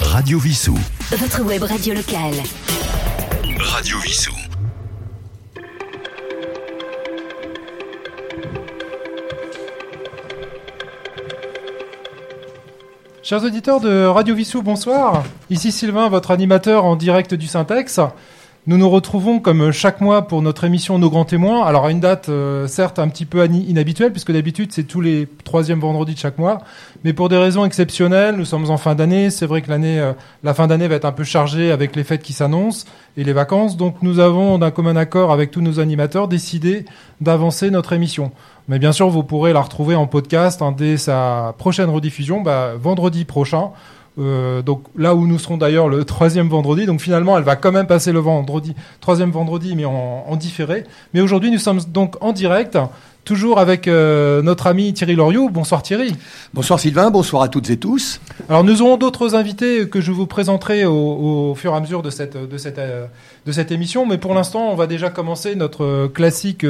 Radio Vissou. Votre web radio locale. Radio Vissou. Chers auditeurs de Radio Vissou, bonsoir. Ici Sylvain, votre animateur en direct du Syntex. Nous nous retrouvons comme chaque mois pour notre émission Nos Grands Témoins. Alors à une date euh, certes un petit peu inhabituelle puisque d'habitude c'est tous les troisièmes vendredis de chaque mois. Mais pour des raisons exceptionnelles, nous sommes en fin d'année. C'est vrai que l'année, euh, la fin d'année va être un peu chargée avec les fêtes qui s'annoncent et les vacances. Donc nous avons d'un commun accord avec tous nos animateurs décidé d'avancer notre émission. Mais bien sûr, vous pourrez la retrouver en podcast hein, dès sa prochaine rediffusion, bah, vendredi prochain. Euh, donc là où nous serons d'ailleurs le troisième vendredi. Donc finalement, elle va quand même passer le vendredi, troisième vendredi, mais en, en différé. Mais aujourd'hui, nous sommes donc en direct, toujours avec euh, notre ami Thierry Loriot. Bonsoir Thierry. Bonsoir Sylvain, bonsoir à toutes et tous. Alors nous aurons d'autres invités que je vous présenterai au, au fur et à mesure de cette, de cette, euh, de cette émission. Mais pour l'instant, on va déjà commencer notre classique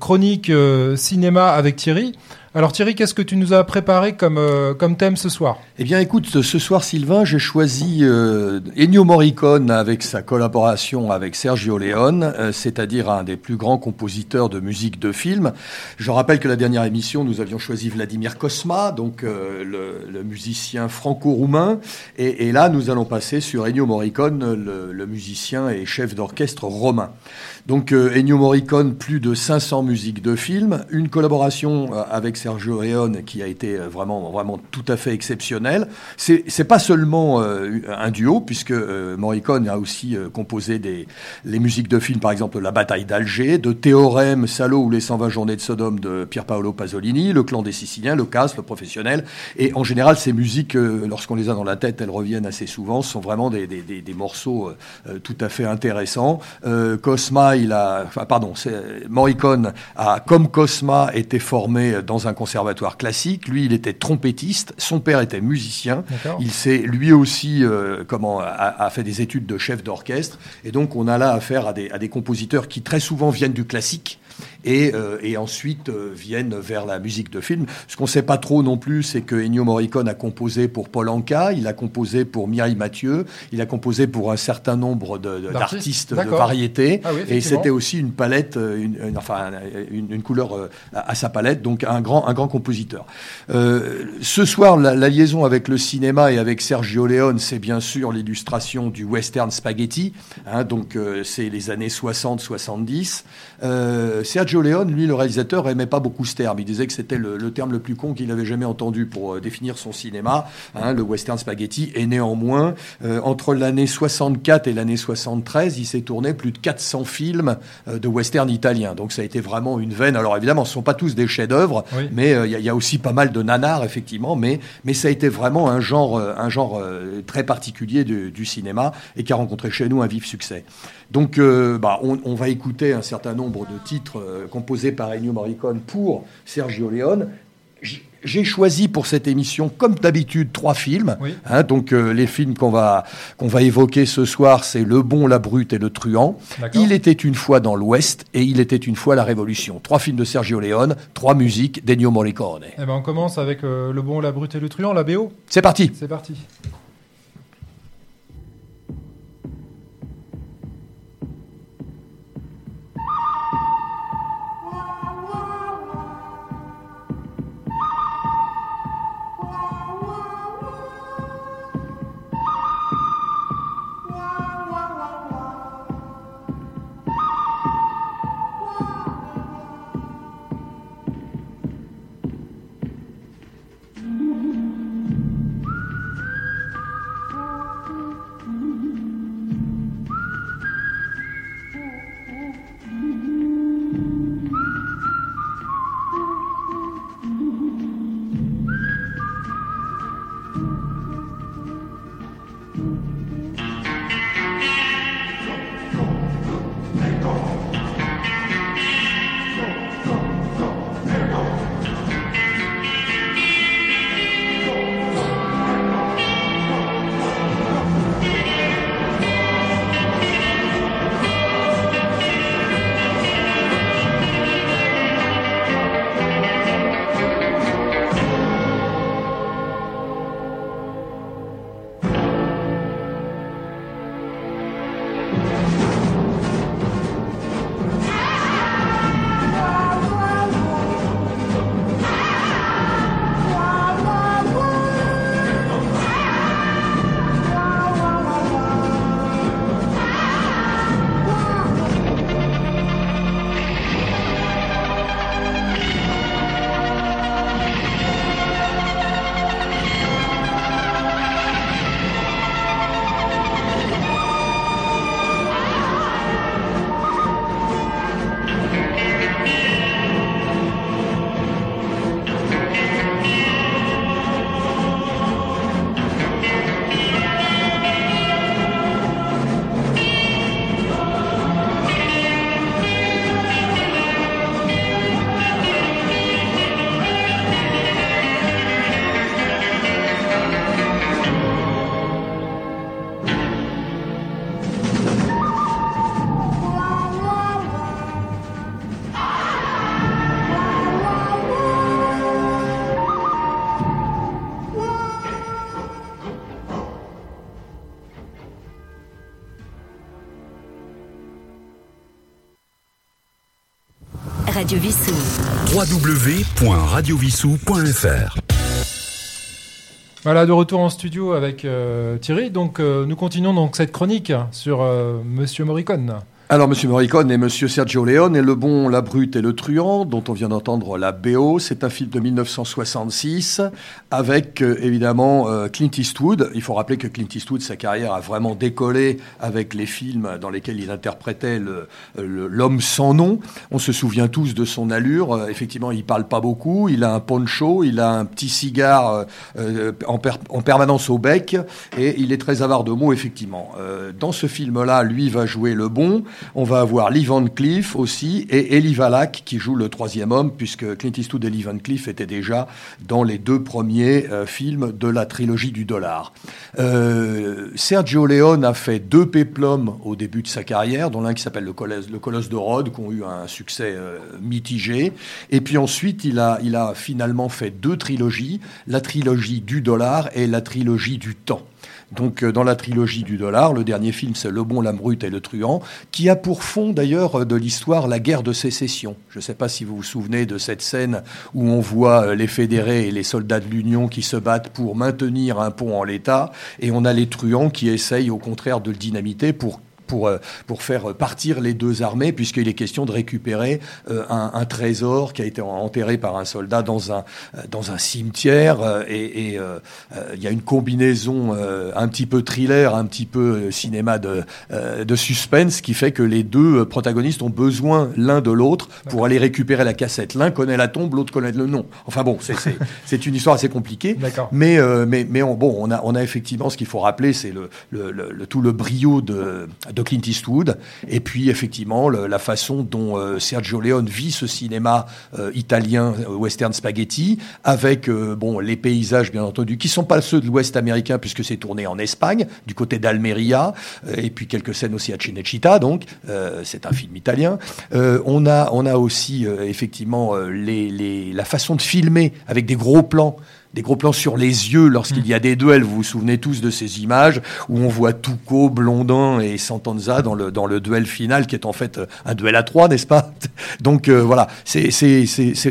chronique cinéma avec Thierry. Alors Thierry, qu'est-ce que tu nous as préparé comme, euh, thème ce soir? Eh bien écoute, ce soir Sylvain, j'ai choisi euh, Ennio Morricone avec sa collaboration avec Sergio Leone, euh, c'est-à-dire un des plus grands compositeurs de musique de film. Je rappelle que la dernière émission, nous avions choisi Vladimir Kosma, donc le, musicien franco-roumain, et, là nous allons passer sur Ennio Morricone, le musicien et chef d'orchestre romain. Donc euh, Ennio Morricone, plus de 500 musiques de films, une collaboration euh, avec Sergio Leone qui a été euh, vraiment, vraiment tout à fait exceptionnelle. C'est c'est pas seulement un duo, puisque Morricone a aussi composé des, les musiques de films, par exemple La bataille d'Alger, de Théorème, Salo ou Les 120 journées de Sodome de Pier Paolo Pasolini, Le clan des Siciliens, Le casse, Le professionnel. Et en général, ces musiques, lorsqu'on les a dans la tête, elles reviennent assez souvent, sont vraiment des, des, des, morceaux tout à fait intéressants. Cosma, il a, enfin, pardon, Morricone a, comme Cosma, été formé dans un conservatoire classique. Lui, il était trompettiste. Son père était musicien. Il s'est lui aussi euh, comment a, a fait des études de chef d'orchestre. Et donc, on a là affaire à des, à des compositeurs qui très souvent viennent du classique. Et, euh, et ensuite euh, viennent vers la musique de film. Ce qu'on ne sait pas trop non plus, c'est que Ennio Morricone a composé pour Paul Anka, il a composé pour Mireille Mathieu, il a composé pour un certain nombre de- de- D'artistes, de, variété. Ah oui, et c'était aussi une palette, euh, une, une- enfin une, une couleur à, à sa palette, donc un grand, un grand compositeur. Euh, ce soir, la, la liaison avec le cinéma et avec Sergio Leone, c'est bien sûr l'illustration du western spaghetti. hein, donc c'est les années 60-70. Euh, Sergio Leone, lui, le réalisateur, aimait pas beaucoup ce terme. Il disait que c'était le, le terme le plus con qu'il avait jamais entendu pour euh, définir son cinéma, hein, le western spaghetti. Et néanmoins, euh, entre l'année 64 et l'année 73, il s'est tourné plus de 400 films euh, de western italien. Donc ça a été vraiment une veine. Alors évidemment, ce ne sont pas tous des chefs-d'œuvre, Oui. mais euh, il y, a- il y a aussi pas mal de nanars, effectivement. Mais, mais ça a été vraiment un genre, un genre très particulier du, du cinéma et qui a rencontré chez nous un vif succès. Donc, euh, bah, on, on va écouter un certain nombre de titres euh, composés par Ennio Morricone pour Sergio Leone. J'ai choisi pour cette émission, comme d'habitude, trois films. Oui. Hein, donc, euh, les films qu'on va, qu'on va évoquer ce soir, c'est Le Bon, la Brute et Le Truand. Il était une fois dans l'Ouest et il était une fois la Révolution. Trois films de Sergio Leone, trois musiques d'Ennio Morricone. Eh ben, on commence avec Le Bon, la Brute et le Truand, la BO. C'est parti. C'est parti. www.radiovissou.fr Voilà, de retour en studio avec euh, Thierry. Donc, euh, nous continuons donc cette chronique sur euh, Monsieur Morricone. Alors, Monsieur Morricone et Monsieur Sergio Leone et Le Bon, la Brute et le Truand, dont on vient d'entendre la BO. C'est un film de 1966 avec euh, évidemment euh, Clint Eastwood. Il faut rappeler que Clint Eastwood, sa carrière a vraiment décollé avec les films dans lesquels il interprétait l'homme sans nom. On se souvient tous de son allure. Euh, effectivement, il parle pas beaucoup. Il a un poncho, il a un petit cigare en, per- en permanence au bec et il est très avare de mots, effectivement. Dans ce film-là, lui va jouer le bon. On va avoir Lee Van Cleef aussi et Eli Wallach qui joue le troisième homme, puisque Clint Eastwood et Lee Van Cleef étaient déjà dans les deux premiers euh, films de la trilogie du dollar. Euh, Sergio Leone a fait deux péplums au début de sa carrière, dont l'un qui s'appelle le Colosse, de Rhodes, qui ont eu un succès euh, mitigé. Et puis ensuite, il a finalement fait deux trilogies, la trilogie du dollar et la trilogie du temps. Donc, euh, dans la trilogie du dollar, le dernier film, c'est Le Bon, la Brute et le Truand, qui a pour fond d'ailleurs euh, de l'histoire la guerre de sécession. Je ne sais pas si vous vous souvenez de cette scène où on voit euh, les fédérés et les soldats de l'Union qui se battent pour maintenir un pont en l'état, et on a les truands qui essayent au contraire de le dynamiter pour pour, euh, pour faire partir les deux armées, puisqu'il est question de récupérer euh, un, un trésor qui a été enterré par un soldat dans un, euh, dans un cimetière. et il y a une combinaison euh, un petit peu thriller, un petit peu cinéma de, euh, de suspense, qui fait que les deux protagonistes ont besoin l'un de l'autre pour aller récupérer la cassette. L'un connaît la tombe, l'autre connaît le nom. Enfin bon, c'est- c'est c'est une histoire assez compliquée. D'accord. Mais, euh, mais, mais on, bon, on a, on a effectivement ce qu'il faut rappeler, c'est le, le, le- le- tout le brio de, de Clint Eastwood, et puis effectivement la façon dont euh, Sergio Leone vit ce cinéma euh, italien, euh, western spaghetti, avec bon les paysages bien entendu, qui sont pas ceux de l'Ouest américain puisque c'est tourné en Espagne, du côté d'Almeria, et puis quelques scènes aussi à Cinecittà, donc c'est un film italien. On a, on a aussi effectivement la façon de filmer avec des gros plans des gros plans sur les yeux lorsqu'il y a des duels. Vous vous souvenez tous de ces images où on voit Tuco, Blondin et Santanza dans le, dans le duel final qui est en fait euh, un duel à trois, n'est-ce pas? Donc euh, voilà, c'est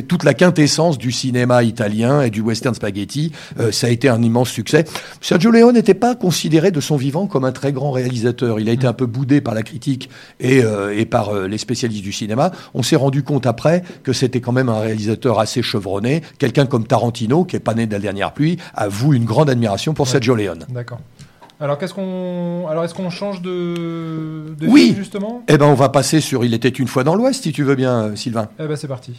toute la quintessence du cinéma italien et du western spaghetti. Euh, ça a été un immense succès. Sergio Leone n'était pas considéré de son vivant comme un très grand réalisateur. Il a été un peu boudé par la critique et, euh, et par euh, les spécialistes du cinéma. On s'est rendu compte après que c'était quand même un réalisateur assez chevronné. Quelqu'un comme Tarantino, qui est pas né la dernière pluie, avoue une grande admiration pour Ouais. Sergio Leone. D'accord. Alors, qu'est-ce qu'on. Alors, est-ce qu'on change de. de Oui. film, justement? Eh ben, on va passer sur Il était une fois dans l'Ouest, si tu veux bien, euh, Sylvain. Eh ben, c'est parti.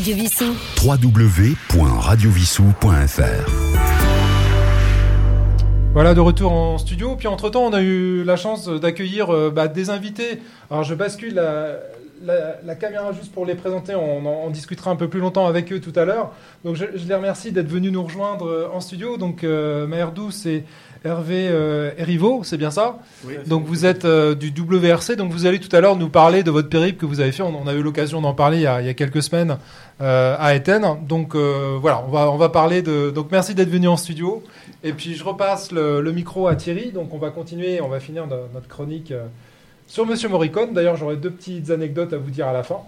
Radio Vissou www.radiovissou.fr Voilà, de retour en studio. Puis entre-temps, on a eu la chance d'accueillir euh, bah, des invités. Alors, je bascule la, la- la caméra juste pour les présenter. On en on discutera un peu plus longtemps avec eux tout à l'heure. Donc, je, je les remercie d'être venus nous rejoindre euh, en studio. Donc, euh, Maher Douce et Hervé euh, Erivo, c'est bien ça? Donc, vous êtes euh, du WRC. Donc, vous allez tout à l'heure nous parler de votre périple que vous avez fait. On, on a eu l'occasion d'en parler il y, a, il y a quelques semaines euh, à Éten. Donc, voilà, on va, on va parler de. Donc, merci d'être venu en studio. Et puis je repasse le, le micro à Thierry, donc on va continuer, on va finir no- notre chronique sur Monsieur Morricone. D'ailleurs, j'aurai deux petites anecdotes à vous dire à la fin.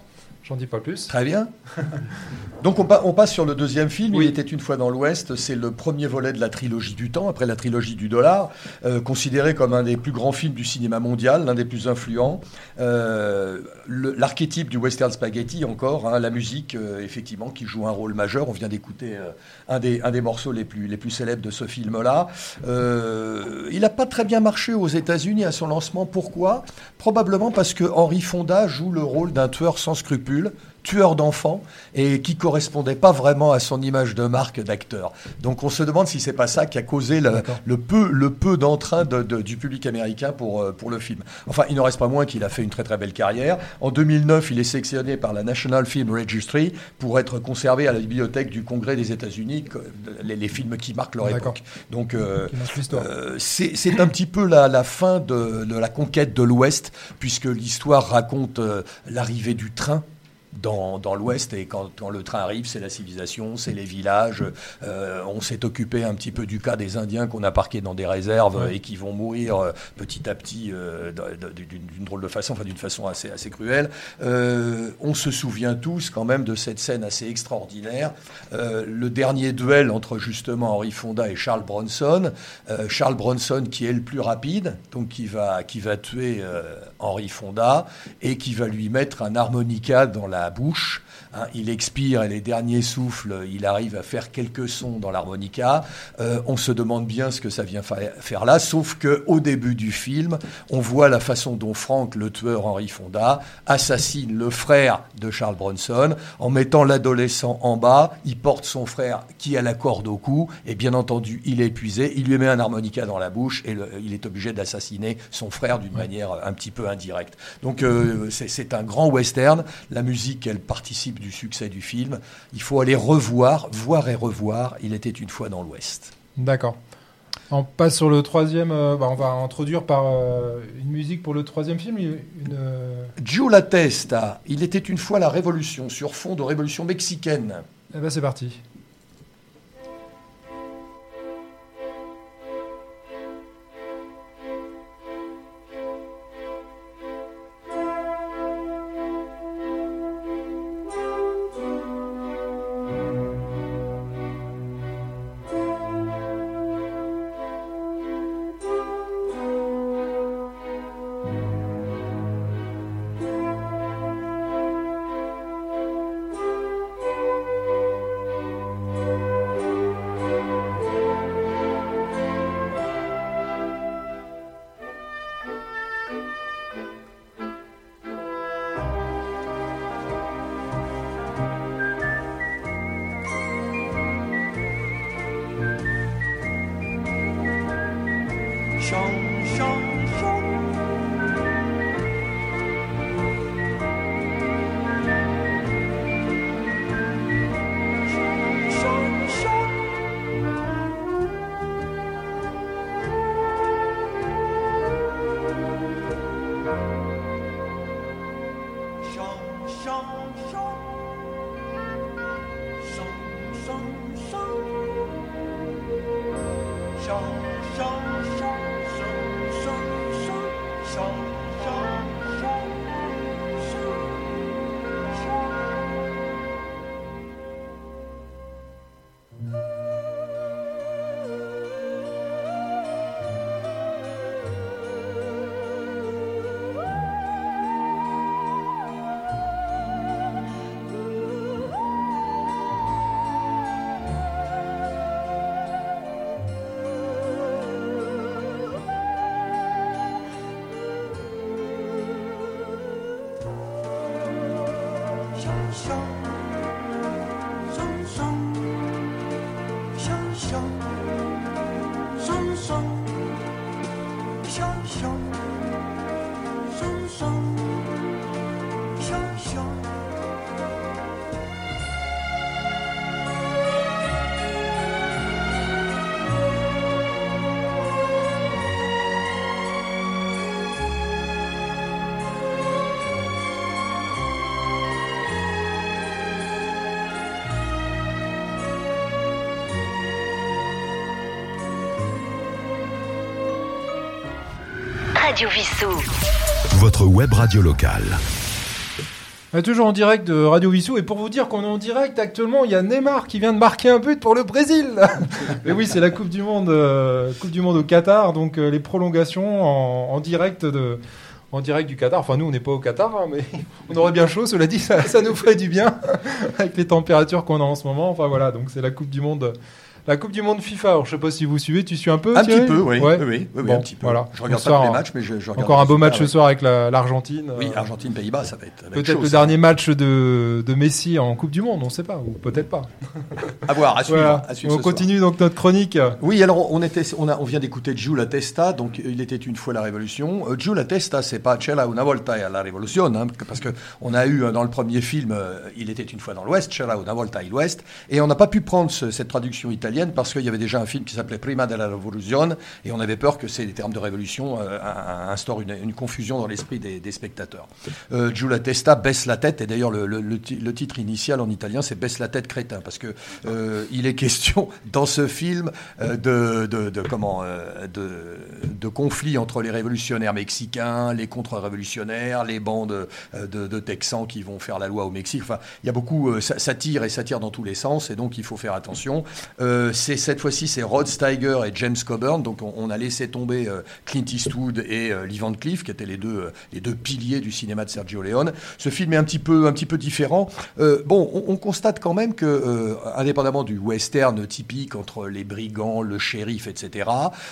J'en dis pas plus. Très bien. Donc on, pa- on passe sur le deuxième film. Oui. Il était une fois dans l'Ouest. C'est le premier volet de la trilogie du temps, après la trilogie du dollar, euh, considéré comme un des plus grands films du cinéma mondial, l'un des plus influents. Euh, L'archétype du western spaghetti encore, hein, la musique euh, effectivement qui joue un rôle majeur. On vient d'écouter un, des, un des morceaux les plus, les plus célèbres de ce film-là. Il n'a pas très bien marché aux États-Unis à son lancement. Pourquoi? Probablement parce que Henry Fonda joue le rôle d'un tueur sans scrupules, tueur d'enfants, et qui correspondait pas vraiment à son image de marque d'acteur. Donc on se demande si c'est pas ça qui a causé le, peu, le peu d'entrain de- de- du public américain pour, euh, pour le film. Enfin, il n'en reste pas moins qu'il a fait une très très belle carrière. En 2009, il est sélectionné par la National Film Registry pour être conservé à la bibliothèque du Congrès des États-Unis, les, les films qui marquent leur époque. Donc euh, euh, c'est c'est un petit peu la, la fin de, de la conquête de l'Ouest, puisque l'histoire raconte euh, l'arrivée du train. Dans, dans l'Ouest, et quand, quand le train arrive, c'est la civilisation, c'est les villages. Euh, on s'est occupé un petit peu du cas des Indiens qu'on a parqués dans des réserves et qui vont mourir euh, petit à petit euh, d'une drôle de façon, enfin d'une façon assez, assez cruelle. Euh, on se souvient tous quand même de cette scène assez extraordinaire. Le dernier duel entre justement Henry Fonda et Charles Bronson. Charles Bronson qui est le plus rapide, donc qui va, qui va tuer Henry Fonda et qui va lui mettre un harmonica dans la bouche. Hein, il expire et les derniers souffles, il arrive à faire quelques sons dans l'harmonica. Euh, on se demande bien ce que ça vient fa- faire là, sauf que au début du film, on voit la façon dont Frank, le tueur Henry Fonda, assassine le frère de Charles Bronson en mettant l'adolescent en bas. Il porte son frère qui a la corde au cou et bien entendu, il est épuisé. Il lui met un harmonica dans la bouche et le- il est obligé d'assassiner son frère d'une manière un petit peu indirecte. Donc euh, c'est un grand western. La musique, elle participe du succès du film. Il faut aller revoir, voir et revoir. Il était une fois dans l'Ouest. D'accord. On passe sur le troisième. euh, bah, on va introduire par euh, une musique pour le troisième film. Une, une, euh, Joe La Testa, il était une fois la révolution sur fond de révolution mexicaine. Eh ben c'est parti. Radio Vissou. Votre web radio locale. On est toujours en direct de Radio Vissou et pour vous dire qu'on est en direct actuellement, il y a Neymar qui vient de marquer un but pour le Brésil. Mais oui, c'est la Coupe du Monde, euh, Coupe du Monde au Qatar, donc euh, les prolongations en, en direct de. En direct du Qatar. Enfin, nous, on n'est pas au Qatar, hein, mais on aurait bien chaud. Cela dit, ça, ça nous ferait du bien avec les températures qu'on a en ce moment. Enfin voilà, donc c'est la Coupe du Monde, la Coupe du Monde FIFA. Alors, je sais pas si vous suivez. Tu suis un peu Un petit peu, oui. Ouais. oui, oui, oui, Bon, un petit peu. voilà. Je regarde pas tous les matchs, mais je, je regarde Encore un beau match ce soir avec la- l'Argentine. Oui, Euh, Argentine-Pays-Bas, ça va être. Peut-être le ça. dernier match de, de Messi en Coupe du Monde, on ne sait pas, ou peut-être pas. À voir, à suivre. Voilà. à suivre On soir. continue donc notre chronique. Oui, alors on était, on, a, on vient d'écouter Giulia Testa, donc il était une fois la Révolution. Euh, Giulia Testa, c'est pas C'era una volta e la Révolution, hein, parce que on a eu euh, dans le premier film, euh, il était une fois dans l'Ouest, C'era una volta e l'Ouest, et on n'a pas pu prendre ce- cette traduction italienne parce qu'il y avait déjà un film qui s'appelait Prima della Rivoluzione, et on avait peur que ces termes de révolution euh, instaurent une, une confusion dans l'esprit des, des spectateurs. Euh, Giulia Testa baisse la tête, et d'ailleurs le, le- le le titre initial en italien c'est baisse la tête crétin, parce que euh, il est question dans ce film euh, de, de, de comment euh, de, de conflits entre les révolutionnaires mexicains, les contre-révolutionnaires, les bandes euh, de, de Texans qui vont faire la loi au Mexique. Enfin, il y a beaucoup ça, ça tire et ça tire dans tous les sens, et donc il faut faire attention. Euh, c'est cette fois-ci c'est Rod Steiger et James Coburn, donc on, a laissé tomber euh, Clint Eastwood et euh, Lee Van Cleef, qui étaient les deux euh, les deux piliers du cinéma de Sergio Leone. Ce film est un petit peu un petit peu différent. Euh, bon, on, on constate quand même que, euh, indépendamment du western typique entre les brigands, le shérif, etc.,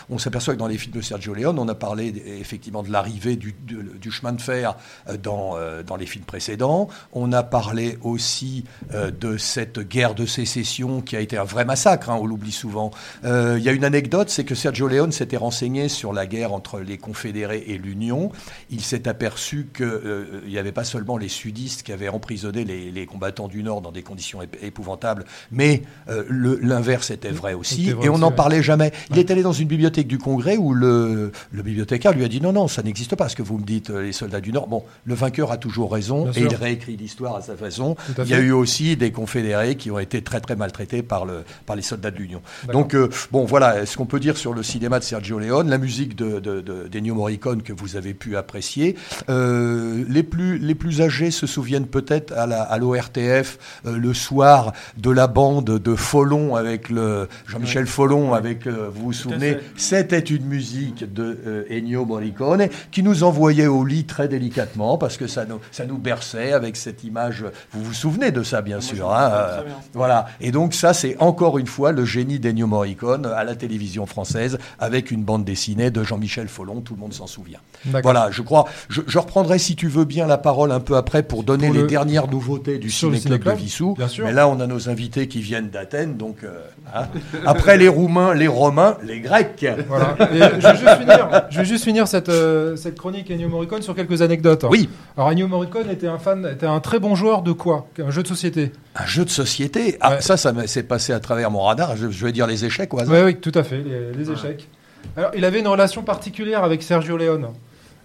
on s'aperçoit que dans les films de Sergio Leone, on a parlé effectivement de l'arrivée du, chemin de fer euh, dans, euh, dans les films précédents. On a parlé aussi euh, de cette guerre de sécession qui a été un vrai massacre, hein, on l'oublie souvent. Euh, Il y a une anecdote, c'est que Sergio Leone s'était renseigné sur la guerre entre les confédérés et l'Union. Il s'est aperçu qu'il n'y avait pas seulement les sudistes qui avaient emprisonné les, les combattants du Nord dans des conditions ép- épouvantables, mais euh, l'inverse était vrai aussi. Vrai et on n'en parlait jamais. Il est allé dans une bibliothèque du Congrès où le, le bibliothécaire lui a dit non, non, ça n'existe pas ce que vous me dites, euh, les soldats du Nord. Bon, le vainqueur a toujours raison Bien et sûr. il réécrit l'histoire à sa façon. À Il y a eu aussi des confédérés qui ont été très très maltraités par, le, par les soldats de l'Union. Donc, euh, bon, voilà ce qu'on peut dire sur le cinéma de Sergio Leone, la musique de, de, de- d'Ennio Morricone que vous avez pu apprécier. Euh, les, plus, les plus âgés se souviennent peut-être à, l'ORTF euh, le soir de la bande de Follon avec le Jean-Michel Follon avec, vous vous souvenez, c'était une musique de Ennio Morricone qui nous envoyait au lit très délicatement parce que ça nous, ça nous berçait avec cette image. Vous vous souvenez de ça, bien sûr. hein, voilà. Et donc ça, c'est encore une fois le génie d'Ennio Morricone à la télévision française avec une bande dessinée de Jean-Michel Follon. Tout le monde s'en souvient. Voilà, je crois. Je, je reprendrai, si tu veux bien, la parole un peu après pour donner Pour les le- dernières nouveautés du Ciné-Club de Vissou. Mais là, on a nos invités qui viennent d'Athènes. Donc, euh, hein. après les Roumains, les Romains, les Grecs. Voilà. Et je, vais juste finir, je vais juste finir cette, euh, cette chronique Ennio Morricone sur quelques anecdotes. Oui, Alors Ennio Morricone était un fan, était un très bon joueur de quoi? Un jeu de société. un jeu de société? Ah, Ouais. ça, ça s'est passé à travers mon radar. Je, je vais dire les échecs au hasard. Oui, oui, tout à fait, les, les échecs. Alors, il avait une relation particulière avec Sergio Leone.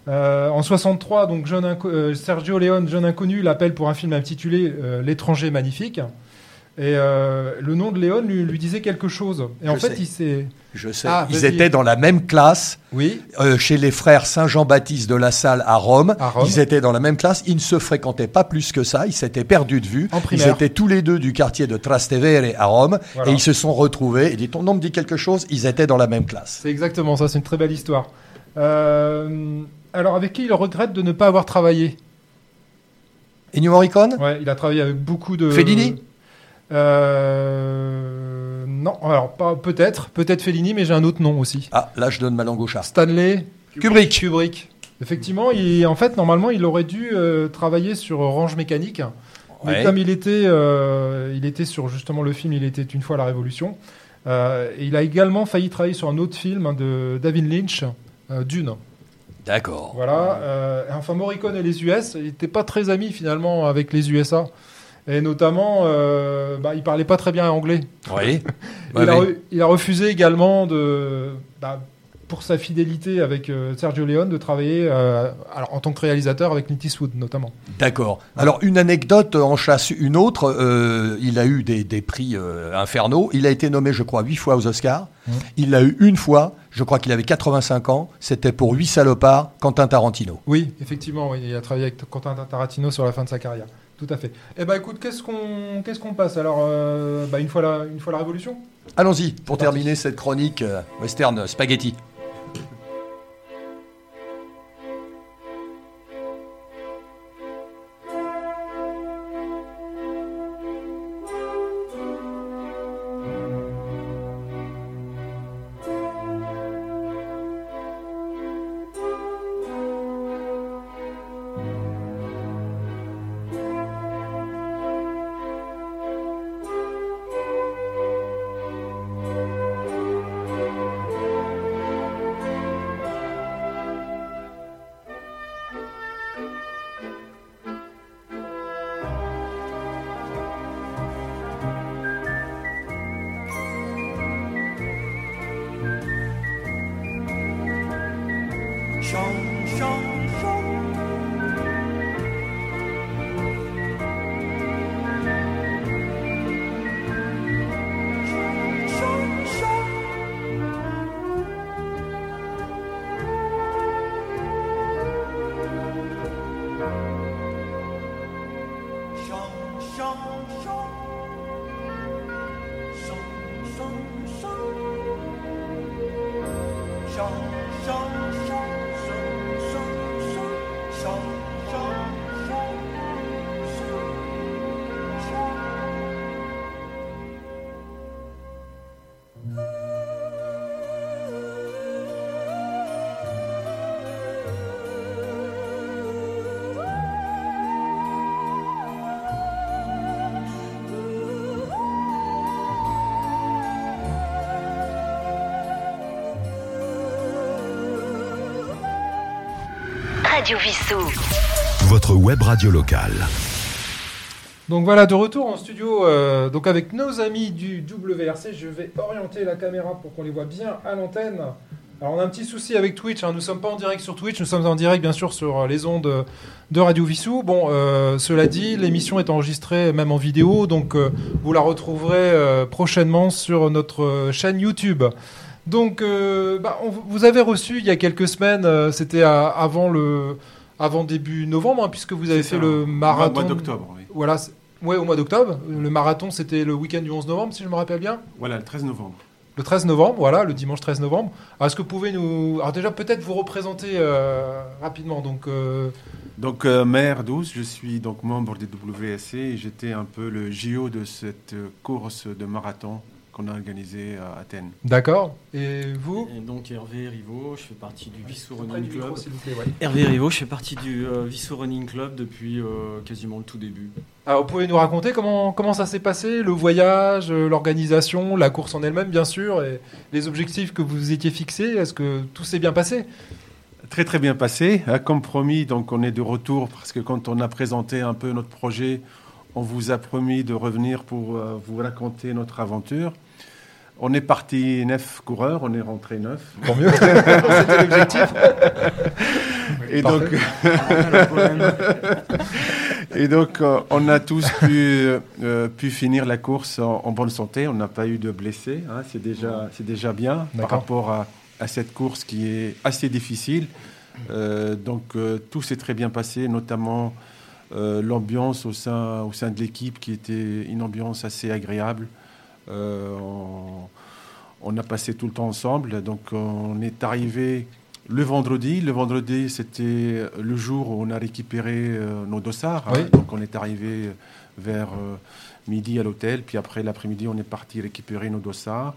Euh, en 63, donc jeune euh, Sergio Leone, jeune inconnu, l'appelle pour un film intitulé euh, L'étranger magnifique. Et euh, le nom de Léon lui, lui disait quelque chose. Et en Je fait, sais. il s'est. Je sais. Ah, Ils étaient dans la même classe Oui. euh, chez les frères Saint-Jean-Baptiste de la Salle à Rome. À Rome. Ils étaient dans la même classe. Ils ne se fréquentaient pas plus que ça. Ils s'étaient perdus de vue. En ils étaient tous les deux du quartier de Trastevere à Rome. Voilà. Et ils se sont retrouvés. Et dit ton nom me dit quelque chose. Ils étaient dans la même classe. C'est exactement ça, c'est une très belle histoire. Euh, alors, avec qui il regrette de ne pas avoir travaillé? Ennio Morricone? Ouais, il a travaillé avec beaucoup de. Fellini? Euh, Non, alors pas peut-être, peut-être Fellini, mais j'ai un autre nom aussi. Ah, là, je donne ma langue au chat. Stanley Kubrick. Kubrick. Effectivement, il, en fait, normalement, il aurait dû euh, travailler sur Orange Mécanique. Mais Ouais. comme il était, euh, il était sur justement le film, il était une fois la Révolution. Euh, et il a également failli travailler sur un autre film hein, de David Lynch, euh, Dune. D'accord. Voilà. euh, enfin, Morricone et les US, il n'était pas très ami finalement avec les USA. Et notamment, euh, bah, il parlait pas très bien anglais. Oui. il, a, re- il a refusé également de, bah, pour sa fidélité avec euh, Sergio Leone, de travailler euh, alors, en tant que réalisateur avec Clint Eastwood notamment. D'accord. Alors, une anecdote en chasse une autre. Euh, il a eu des, des prix infernaux. Il a été nommé, je crois, huit fois aux Oscars. Mmh. Il l'a eu une fois. Je crois qu'il avait 85 ans. C'était pour Huit salopards, Quentin Tarantino. Oui, effectivement, oui, il a travaillé avec Quentin Tarantino sur la fin de sa carrière. Tout à fait. Eh ben écoute, qu'est-ce qu'on qu'est-ce qu'on passe alors euh, bah, une fois la une fois la révolution? Allons-y pour terminer cette chronique euh, western spaghetti. Radio Vissou. Votre web radio locale. Donc voilà, de retour en studio, euh, donc avec nos amis du WRC, je vais orienter la caméra pour qu'on les voit bien à l'antenne. Alors on a un petit souci avec Twitch, hein, nous ne sommes pas en direct sur Twitch, nous sommes en direct bien sûr sur les ondes de Radio Vissou. Bon, euh, cela dit, l'émission est enregistrée même en vidéo, donc euh, vous la retrouverez euh, prochainement sur notre euh, chaîne YouTube. Donc, euh, bah, on- vous avez reçu il y a quelques semaines, euh, c'était avant le, avant début novembre, hein, puisque vous avez fait ça, le au marathon. mois d'octobre, oui. Voilà, ouais, au mois d'octobre. Le marathon, c'était le week-end du 11 novembre, si je me rappelle bien. Voilà, le 13 novembre. Le 13 novembre, voilà, le dimanche 13 novembre. Alors, est-ce que vous pouvez nous. Alors, déjà, peut-être vous représenter euh, rapidement. Donc, Donc, maire 12, je suis donc membre des WSC et j'étais un peu le JO de cette course de marathon qu'on a organisée à Athènes. d'accord. Et vous Et donc Hervé Rivaud, je fais partie du Vissou Running micro, Club. s'il vous plaît, ouais. Hervé Rivaud, je fais partie du euh, Vissou Running Club depuis euh, quasiment le tout début. Alors, vous pouvez nous raconter comment, comment ça s'est passé, le voyage, euh, l'organisation, la course en elle-même, bien sûr, et les objectifs que vous étiez fixés. Est-ce que tout s'est bien passé? Très très bien passé. hein, Comme promis, donc on est de retour parce que quand on a présenté un peu notre projet, on vous a promis de revenir pour euh, vous raconter notre aventure. On est parti neuf coureurs, on est rentré neuf. Tant mieux. C'était l'objectif. Et Parfait. donc, Et donc, euh, on a tous pu, euh, pu finir la course en, en bonne santé. On n'a pas eu de blessés. hein. c'est déjà, c'est déjà bien par rapport à, à cette course qui est assez difficile. Euh, donc, euh, tout s'est très bien passé, notamment euh, l'ambiance au sein, au sein de l'équipe qui était une ambiance assez agréable. Euh, on, on a passé tout le temps ensemble. Donc, on est arrivé le vendredi. Le vendredi, c'était le jour où on a récupéré euh, nos dossards. hein. Donc, on est arrivé vers euh, midi à l'hôtel. Puis après, l'après-midi, on est parti récupérer nos dossards.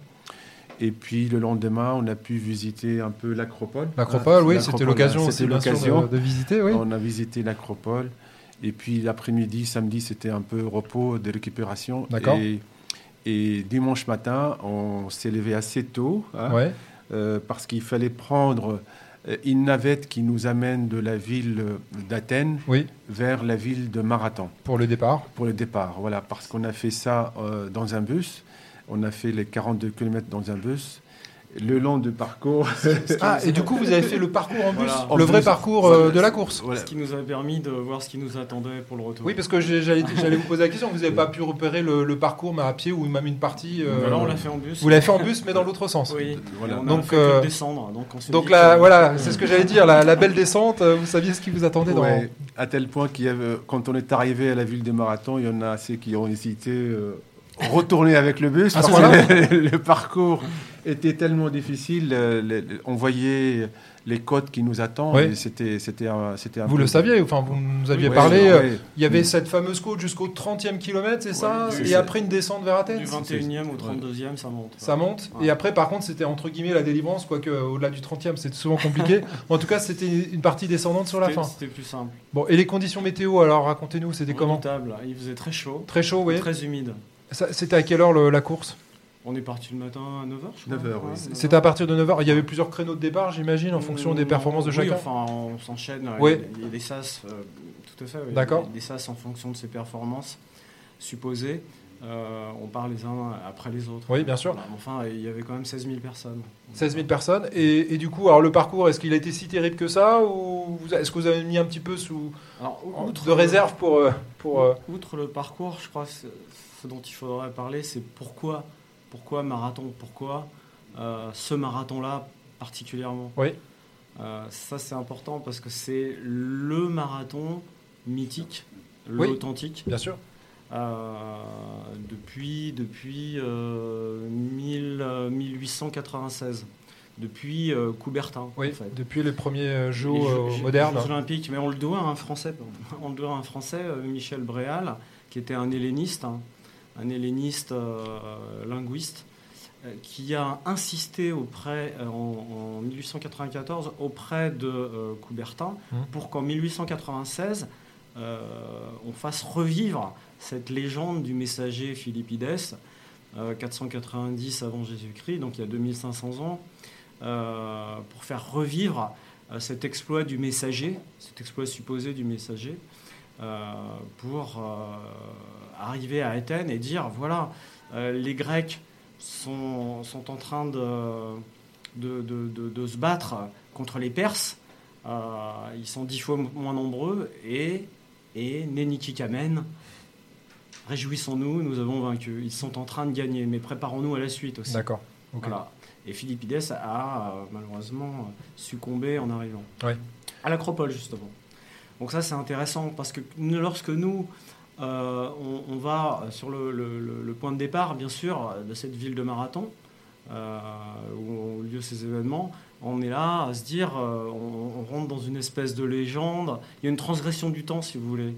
Et puis, le lendemain, on a pu visiter un peu l'acropole. L'acropole, Hein, oui, c'était l'occasion C'était l'occasion. de, de visiter, oui. On a visité l'acropole. Et puis l'après-midi, samedi, c'était un peu repos de récupération. D'accord. Et, Et dimanche matin, on s'est levé assez tôt, hein, Ouais. euh, parce qu'il fallait prendre euh, une navette qui nous amène de la ville d'Athènes Oui, vers la ville de Marathon pour le départ. pour le départ. Voilà, parce qu'on a fait ça euh, dans un bus. On a fait les 42 km dans un bus. Le long du parcours. Ah, et du coup, vous avez fait le parcours en bus, Voilà. le En vrai bus. parcours euh, de la course. Voilà. Ce qui nous a permis de voir ce qui nous attendait pour le retour. Oui, parce que j'allais vous poser la question. Vous n'avez pas pu repérer le, le parcours, mais à pied ou même une partie. euh, Bah là, on l'a fait en bus. Vous l'avez fait en bus, mais dans l'autre sens. Oui, Voilà. On a Donc, fait euh, que descendre. Donc, on s'est Donc dit là, que- voilà, c'est ce que j'allais dire. La, la belle descente, euh, vous saviez ce qui vous attendait dans. Ouais, à tel point qu'il y avait, quand on est arrivé à la ville de Marathon, il y en a assez qui ont hésité euh, retourner avec le bus ce parce que le, le parcours était tellement difficile. euh, on voyait les côtes qui nous attendent. Oui. C'était, c'était, un, c'était un Vous peu- le saviez, enfin, vous nous aviez parlé. euh. Il y avait cette fameuse côte jusqu'au 30e kilomètre, c'est ça Et c'est- après une descente vers Athènes Du 21e au 32e, ça monte. Ça monte. Ouais. Et après, par contre, c'était entre guillemets la délivrance, quoique euh, au-delà du 30e, c'est souvent compliqué. en tout cas, c'était une partie descendante sur la C'était- fin. C'était plus simple. Bon, et les conditions météo, alors racontez-nous, c'était comment? Redoutable. Il faisait très chaud, Très chaud, oui. très humide. Ça- C'était à quelle heure le- la course? On est parti le matin à 9h, je crois. 9 heures, oui. Ouais, 9 C'était à partir de 9h. Il y avait plusieurs créneaux de départ, j'imagine, en fonction des Mm, performances de oui, chacun. enfin, on s'enchaîne. Oui. Il y a- des sas, euh, tout à fait. oui. D'accord. Il y a Des sas en fonction de ses performances supposées. Euh, on part les uns après les autres. Oui, bien sûr. Voilà. Enfin, il y avait quand même 16 000 personnes. 16 000 personnes. Et, et du coup, alors le parcours, est-ce qu'il a été si terrible que ça Ou est-ce que vous avez mis un petit peu sous Alors, outre- de réserve pour. euh, pour euh, Outre le parcours, je crois que ce- ce dont il faudrait parler, c'est pourquoi, pourquoi marathon, pourquoi euh, ce marathon-là particulièrement. Oui. Euh, ça c'est important parce que c'est le marathon mythique, Oui. l'authentique. Bien sûr. Euh, depuis depuis euh, 1000, euh, 1896, depuis euh, Coubertin. Oui, en fait. depuis les premiers Jeux Les Jeux- euh, Jeux- modernes. Jeux olympiques, mais on le doit à un Français, on le doit à un Français, Michel Bréal, qui était un helléniste, hein, un helléniste euh, linguiste, euh, qui a insisté auprès, euh, en, en 1894 auprès de Coubertin Mhm. pour qu'en 1896 euh, on fasse revivre cette légende du messager Philippides, euh, 490 avant Jésus-Christ, donc il y a 2500 ans, euh, pour faire revivre cet exploit du messager, cet exploit supposé du messager, pour euh, arriver à Athènes et dire voilà, euh, les Grecs sont, sont en train de, de, de- se battre contre les Perses, Euh, ils sont dix fois moins nombreux et, et Neniki Kamen, réjouissons-nous, nous avons vaincu. Ils sont en train de gagner, mais préparons-nous à la suite aussi. D'accord. Voilà. Et Philippides a euh, malheureusement succombé en arrivant. Ouais. À l'acropole, justement. Donc ça, c'est intéressant parce que lorsque nous, euh, on, va sur le, point de départ, bien sûr, de cette ville de Marathon, euh, où ont lieu ces événements, on est là à se dire, euh, on, rentre dans une espèce de légende. Il y a une transgression du temps, si vous voulez.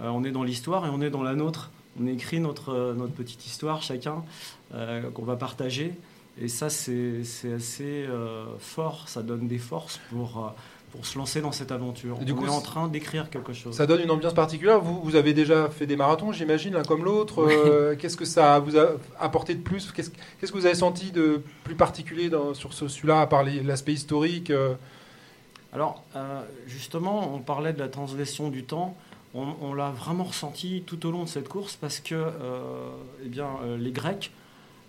On est dans l'histoire et on est dans la nôtre. On écrit notre, notre petite histoire, chacun, qu'on va partager. Et ça, c'est assez fort. Ça donne des forces pour, pour se lancer dans cette aventure. Et du on coup, est en train d'écrire quelque chose. Ça donne une ambiance particulière. Vous, vous avez déjà fait des marathons, j'imagine, l'un comme l'autre. Euh, Qu'est-ce que ça vous a apporté de plus? Qu'est-ce que vous avez senti de plus particulier dans- sur ce- celui-là, à part l'aspect historique euh, Alors, euh, justement, on parlait de la transgression du temps. On, on l'a vraiment ressenti tout au long de cette course parce que eh bien, les Grecs,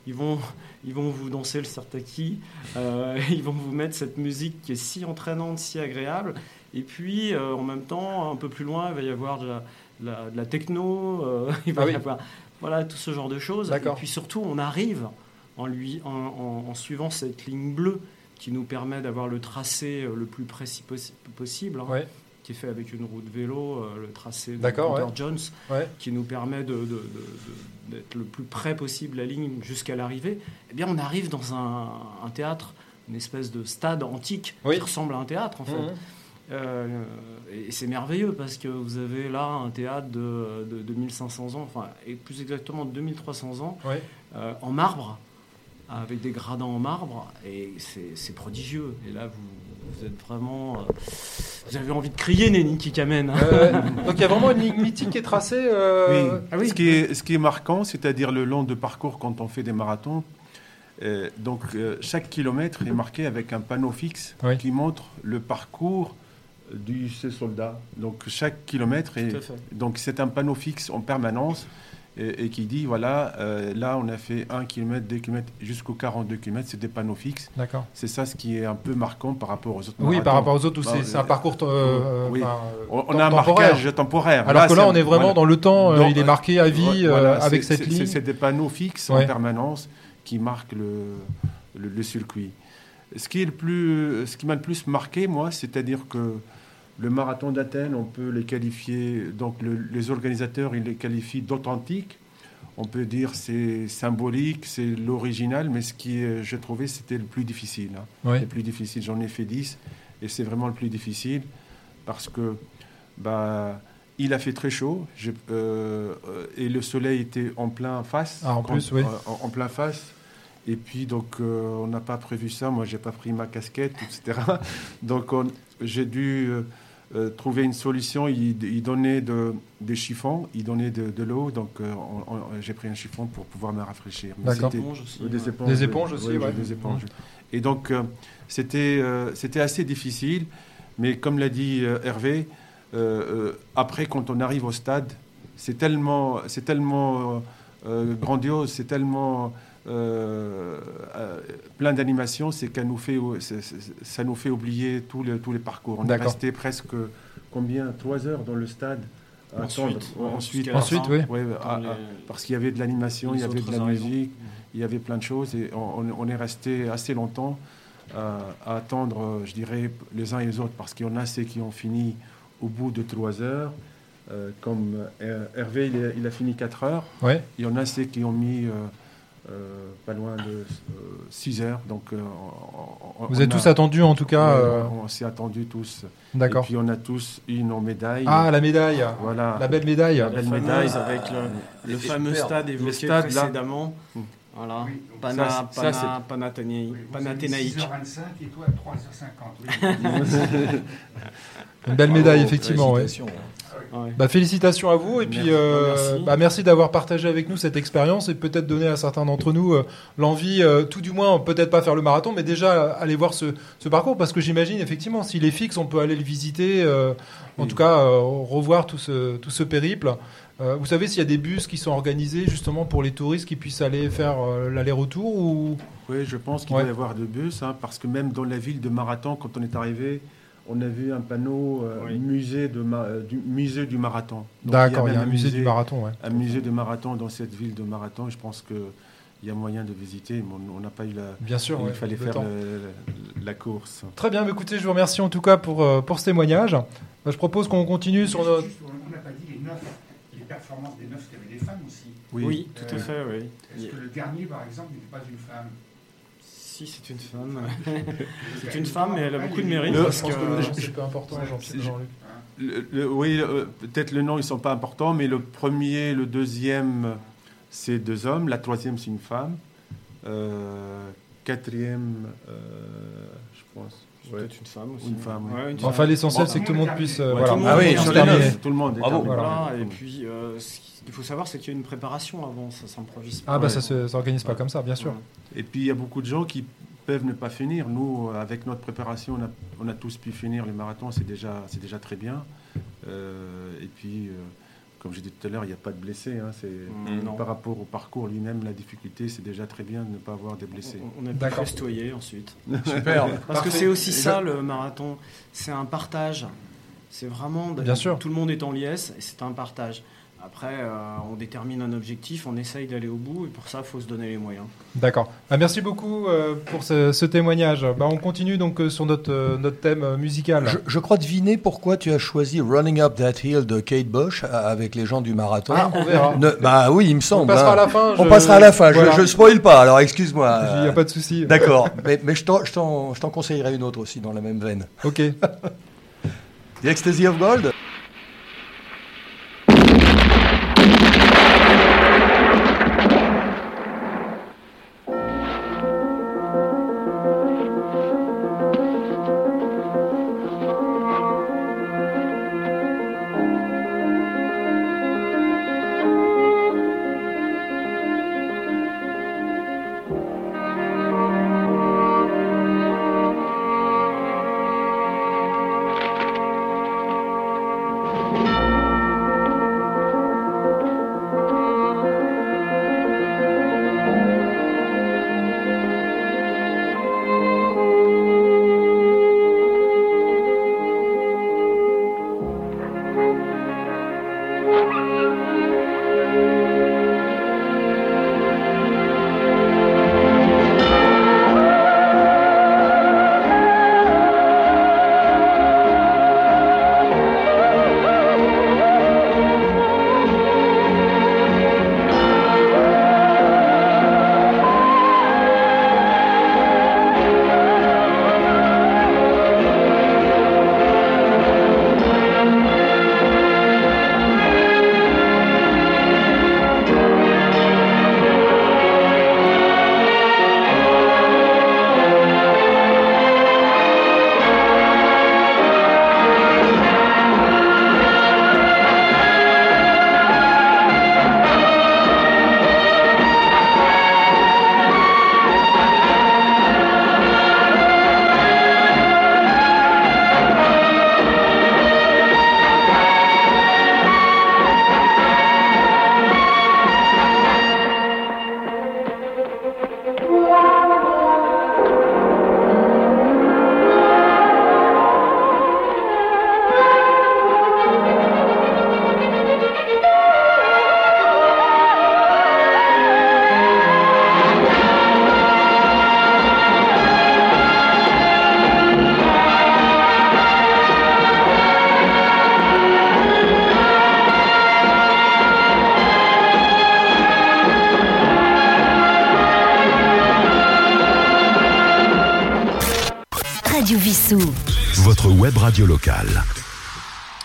ils vont, ils vont vous danser le sartaki, euh, ils vont vous mettre cette musique qui est si entraînante, si agréable. Et puis, euh, en même temps, un peu plus loin, il va y avoir de la, de la- de la techno, euh, il va Ah y avoir voilà, tout ce genre de choses. Et puis surtout, on arrive en, lui, en, en- en suivant cette ligne bleue qui nous permet d'avoir le tracé euh, le plus précis possi- possible, hein, Ouais. Qui est fait avec une roue de vélo, euh, le tracé de ouais. Jones, Ouais. qui nous permet de- de- de- de- d'être le plus près possible la ligne jusqu'à l'arrivée. Eh bien, on arrive dans un, un théâtre, une espèce de stade antique Oui. qui ressemble à un théâtre, en fait. Mhm. Euh, et c'est merveilleux parce que vous avez là un théâtre de, de, de 1500 ans, enfin, et plus exactement de 2300 ans, euh, en marbre, avec des gradins en marbre, et c'est c'est prodigieux. Et là, vous, vous êtes vraiment. euh, vous avez envie de crier, Nenny Kikamen. hein. Euh, donc il y a vraiment une ligne mythique qui est tracée. euh, Ah oui. Ce, qui est, ce qui est marquant, c'est-à-dire le long de parcours quand on fait des marathons, euh, donc euh, chaque kilomètre est marqué avec un panneau fixe Oui. qui montre le parcours du ce soldat. Donc chaque kilomètre est Tout à fait. donc c'est un panneau fixe en permanence et, et qui dit voilà euh, là on a fait 1 km, 2 km jusqu'au 42 km, c'est des panneaux fixes. D'accord. C'est ça ce qui est un peu marquant par rapport aux autres. Oui, par rapport aux autres Bah, c'est un euh, parcours euh, oui. enfin, On, euh, on a un temporaire. marquage temporaire. Alors que là, on est vraiment voilà. dans le temps. euh, il est marqué à vie euh, Voilà, avec cette ligne. C'est des panneaux fixes Ouais. en permanence qui marquent le, le, le circuit. Ce qui, est le plus, ce qui m'a le plus marqué, moi, c'est-à-dire que le marathon d'Athènes, on peut les qualifier, donc le- les organisateurs, ils les qualifient d'authentiques. On peut dire c'est symbolique, c'est l'original, mais ce qui, je trouvais, c'était le plus difficile. hein. Oui. Le plus difficile, j'en ai fait 10, et c'est vraiment le plus difficile parce que bah, il a fait très chaud je- euh, et le soleil était en plein face. Ah, en plus, oui. En, en plein face. Et puis, donc, euh, on n'a pas prévu ça. Moi, j'ai pas pris ma casquette, etc. donc, on- j'ai dû euh, euh, trouver une solution. Il, il donnait de, des chiffons, il donnait de, de l'eau. Donc, euh, j'ai pris un chiffon pour pouvoir me rafraîchir. Mais D'accord. c'était- Éponge aussi, Des éponges. Des éponges aussi, Oui, ouais. Des éponges. Et donc, euh, c'était euh, c'était assez difficile. Mais comme l'a dit euh, Hervé, euh, euh, après, quand on arrive au stade, c'est tellement, c'est tellement euh, grandiose, c'est tellement euh, euh, plein d'animation, c'est qu'à nous fait, ça nous fait oublier tous les, tous les parcours. On est resté presque combien? Trois heures dans le stade. Ensuite, attendre. ouais, ensuite, oui. Ouais, à- Comme à- les- parce qu'il y avait de l'animation, il y avait de la musique, il y avait plein de choses et on, est resté assez longtemps euh, à attendre, je dirais, les uns et les autres, parce qu'il y en a ceux qui ont fini au bout de trois heures, euh, comme Hervé, il a, il a fini quatre heures. Ouais. Il y en a ceux qui ont mis euh, euh, pas loin de 6 heures. Donc, euh, on- on- Vous on êtes a- tous attendus en tout cas. Ouais, euh, on, on s'est attendus tous. Et D'accord. puis on a tous eu nos médailles. Ah, la médaille. voilà. La belle médaille. La belle médaille. avec le, le Et fameux stade évoqué stade, là. précédemment. Hmm. Voilà. Oui, Pana, ça, c'est- Pana, ça, Oui, Panathénaïque. 6h25 et toi à 3h50. Une belle médaille, Bravo, effectivement. ouais. Ouais. Bah, félicitations à vous et puis Merci. euh, Merci. bah, merci d'avoir partagé avec nous cette expérience et peut-être donner à certains d'entre nous euh, l'envie, euh, tout du moins peut-être pas faire le marathon, mais déjà euh, aller voir ce, ce parcours parce que j'imagine effectivement s'il est fixe, on peut aller le visiter, euh, en Oui. tout cas euh, revoir tout ce, tout ce périple. Euh, vous savez s'il y a des bus qui sont organisés justement pour les touristes qui puissent aller faire euh, l'aller-retour ou Oui, je pense qu'il Ouais. doit y avoir de bus, hein, parce que même dans la ville de Marathon, quand on est arrivé, on a vu un panneau euh, Oui. musée, de ma- euh, du, musée du marathon. D'accord, il y a un musée du marathon, ouais. Un musée de marathon dans cette ville de Marathon. Je pense qu'il y a moyen de visiter, mais on n'a pas eu la. Bien sûr, il ouais, fallait faire la course. Très bien, écoutez, je vous remercie en tout cas pour, euh, pour ce témoignage. Bah, je propose qu'on continue sur notre... On n'a pas dit les neuf, les performances des neuf, il y avait des femmes aussi. Oui, tout à fait, oui. Est-ce que le dernier, par exemple, n'était pas une femme? Si, c'est une femme. c'est une femme, mais elle a beaucoup de mérite. Le- parce Je pense que le que- nom, c'est peu important, Jean-Luc. Le- le- oui, euh, peut-être le nom, ils ne sont pas importants, mais le premier, le deuxième, c'est deux hommes. La troisième, c'est une femme. Euh, quatrième, euh, je pense. ouais. Peut-être une femme aussi. Une femme, oui. Ouais, une Enfin, femme. l'essentiel, Bon, c'est que tout le monde puisse... euh, Ouais, voilà. tout le monde Ah oui, sur les neuf. Tout le monde est Bravo. Voilà, et puis euh, ce qu'il faut savoir, c'est qu'il y a une préparation avant, ça s'improvise pas. Ah bah Ouais. ça se- s'organise pas comme ça, bien sûr. Ouais. Et puis il y a beaucoup de gens qui peuvent ne pas finir. Nous, avec notre préparation, on a, on a tous pu finir le marathon, c'est déjà, c'est déjà très bien. Euh, et puis, euh, comme j'ai dit tout à l'heure, il n'y a pas de blessés. hein. par rapport au parcours lui-même, la difficulté, c'est déjà très bien de ne pas avoir des blessés. On- On a pu D'accord. festoyer ensuite. Super. Parce que c'est aussi ça le marathon, c'est un partage. C'est vraiment Bien sûr. tout le monde est en liesse et c'est un partage. Après, euh, on détermine un objectif, on essaye d'aller au bout et pour ça, il faut se donner les moyens. D'accord. Ah, merci beaucoup euh, pour ce, ce témoignage. Bah, on continue donc euh, sur notre, euh, notre thème musical. Je, je crois deviner pourquoi tu as choisi Running Up That Hill de Kate Bush avec les gens du marathon. Ah, on verra. Ne- bah oui, il me On semble. passera à hein. la fin. On je- passera à la fin. Voilà. Je, je spoil pas, alors excuse-moi. Il n'y a pas de souci. D'accord, mais, mais je t'en- je t'en je t'en conseillerais une autre aussi dans la même veine. Ok. The Ecstasy of Gold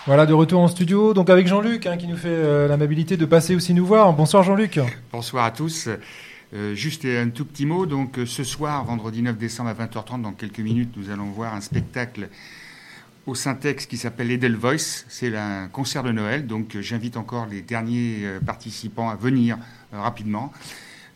Voilà, de retour en studio, donc avec Jean-Luc, hein, qui nous fait euh, l'amabilité de passer aussi nous voir. Bonsoir Jean-Luc. Bonsoir à tous. Euh, juste un tout petit mot. Donc, euh, ce soir, vendredi 9 décembre à 20h30, dans quelques minutes, nous allons voir un spectacle au Syntex qui s'appelle Edelweiss. C'est un concert de Noël. Donc, j'invite encore les derniers participants à venir rapidement.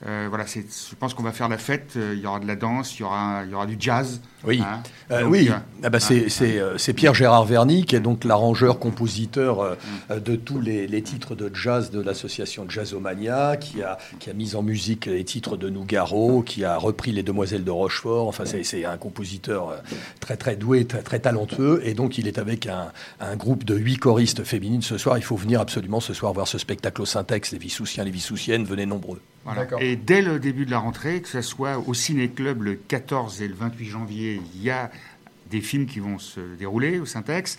Euh, voilà, c'est- je pense qu'on va faire la fête. Euh, Il y aura de la danse, il y aura, il y aura du jazz. Oui, hein. Euh, Donc, oui. euh, Ah bah, c'est c'est, c'est Pierre Gérard Verny qui est donc l'arrangeur, compositeur euh, de tous les, les titres de jazz de l'association Jazzomania, qui a, qui a mis en musique les titres de Nougaro, qui a repris les Demoiselles de Rochefort. Enfin, c'est c'est un compositeur très très doué, très, très talentueux, et donc il est avec un, un groupe de huit choristes féminines ce soir. Il faut venir absolument ce soir voir ce spectacle au Syntex. Les Vissoussiens, les Vissoussiennes, venez nombreux. Voilà. Et dès le début de la rentrée, que ce soit au Ciné-Club le 14 et le 28 janvier, il y a des films qui vont se dérouler au Syntex.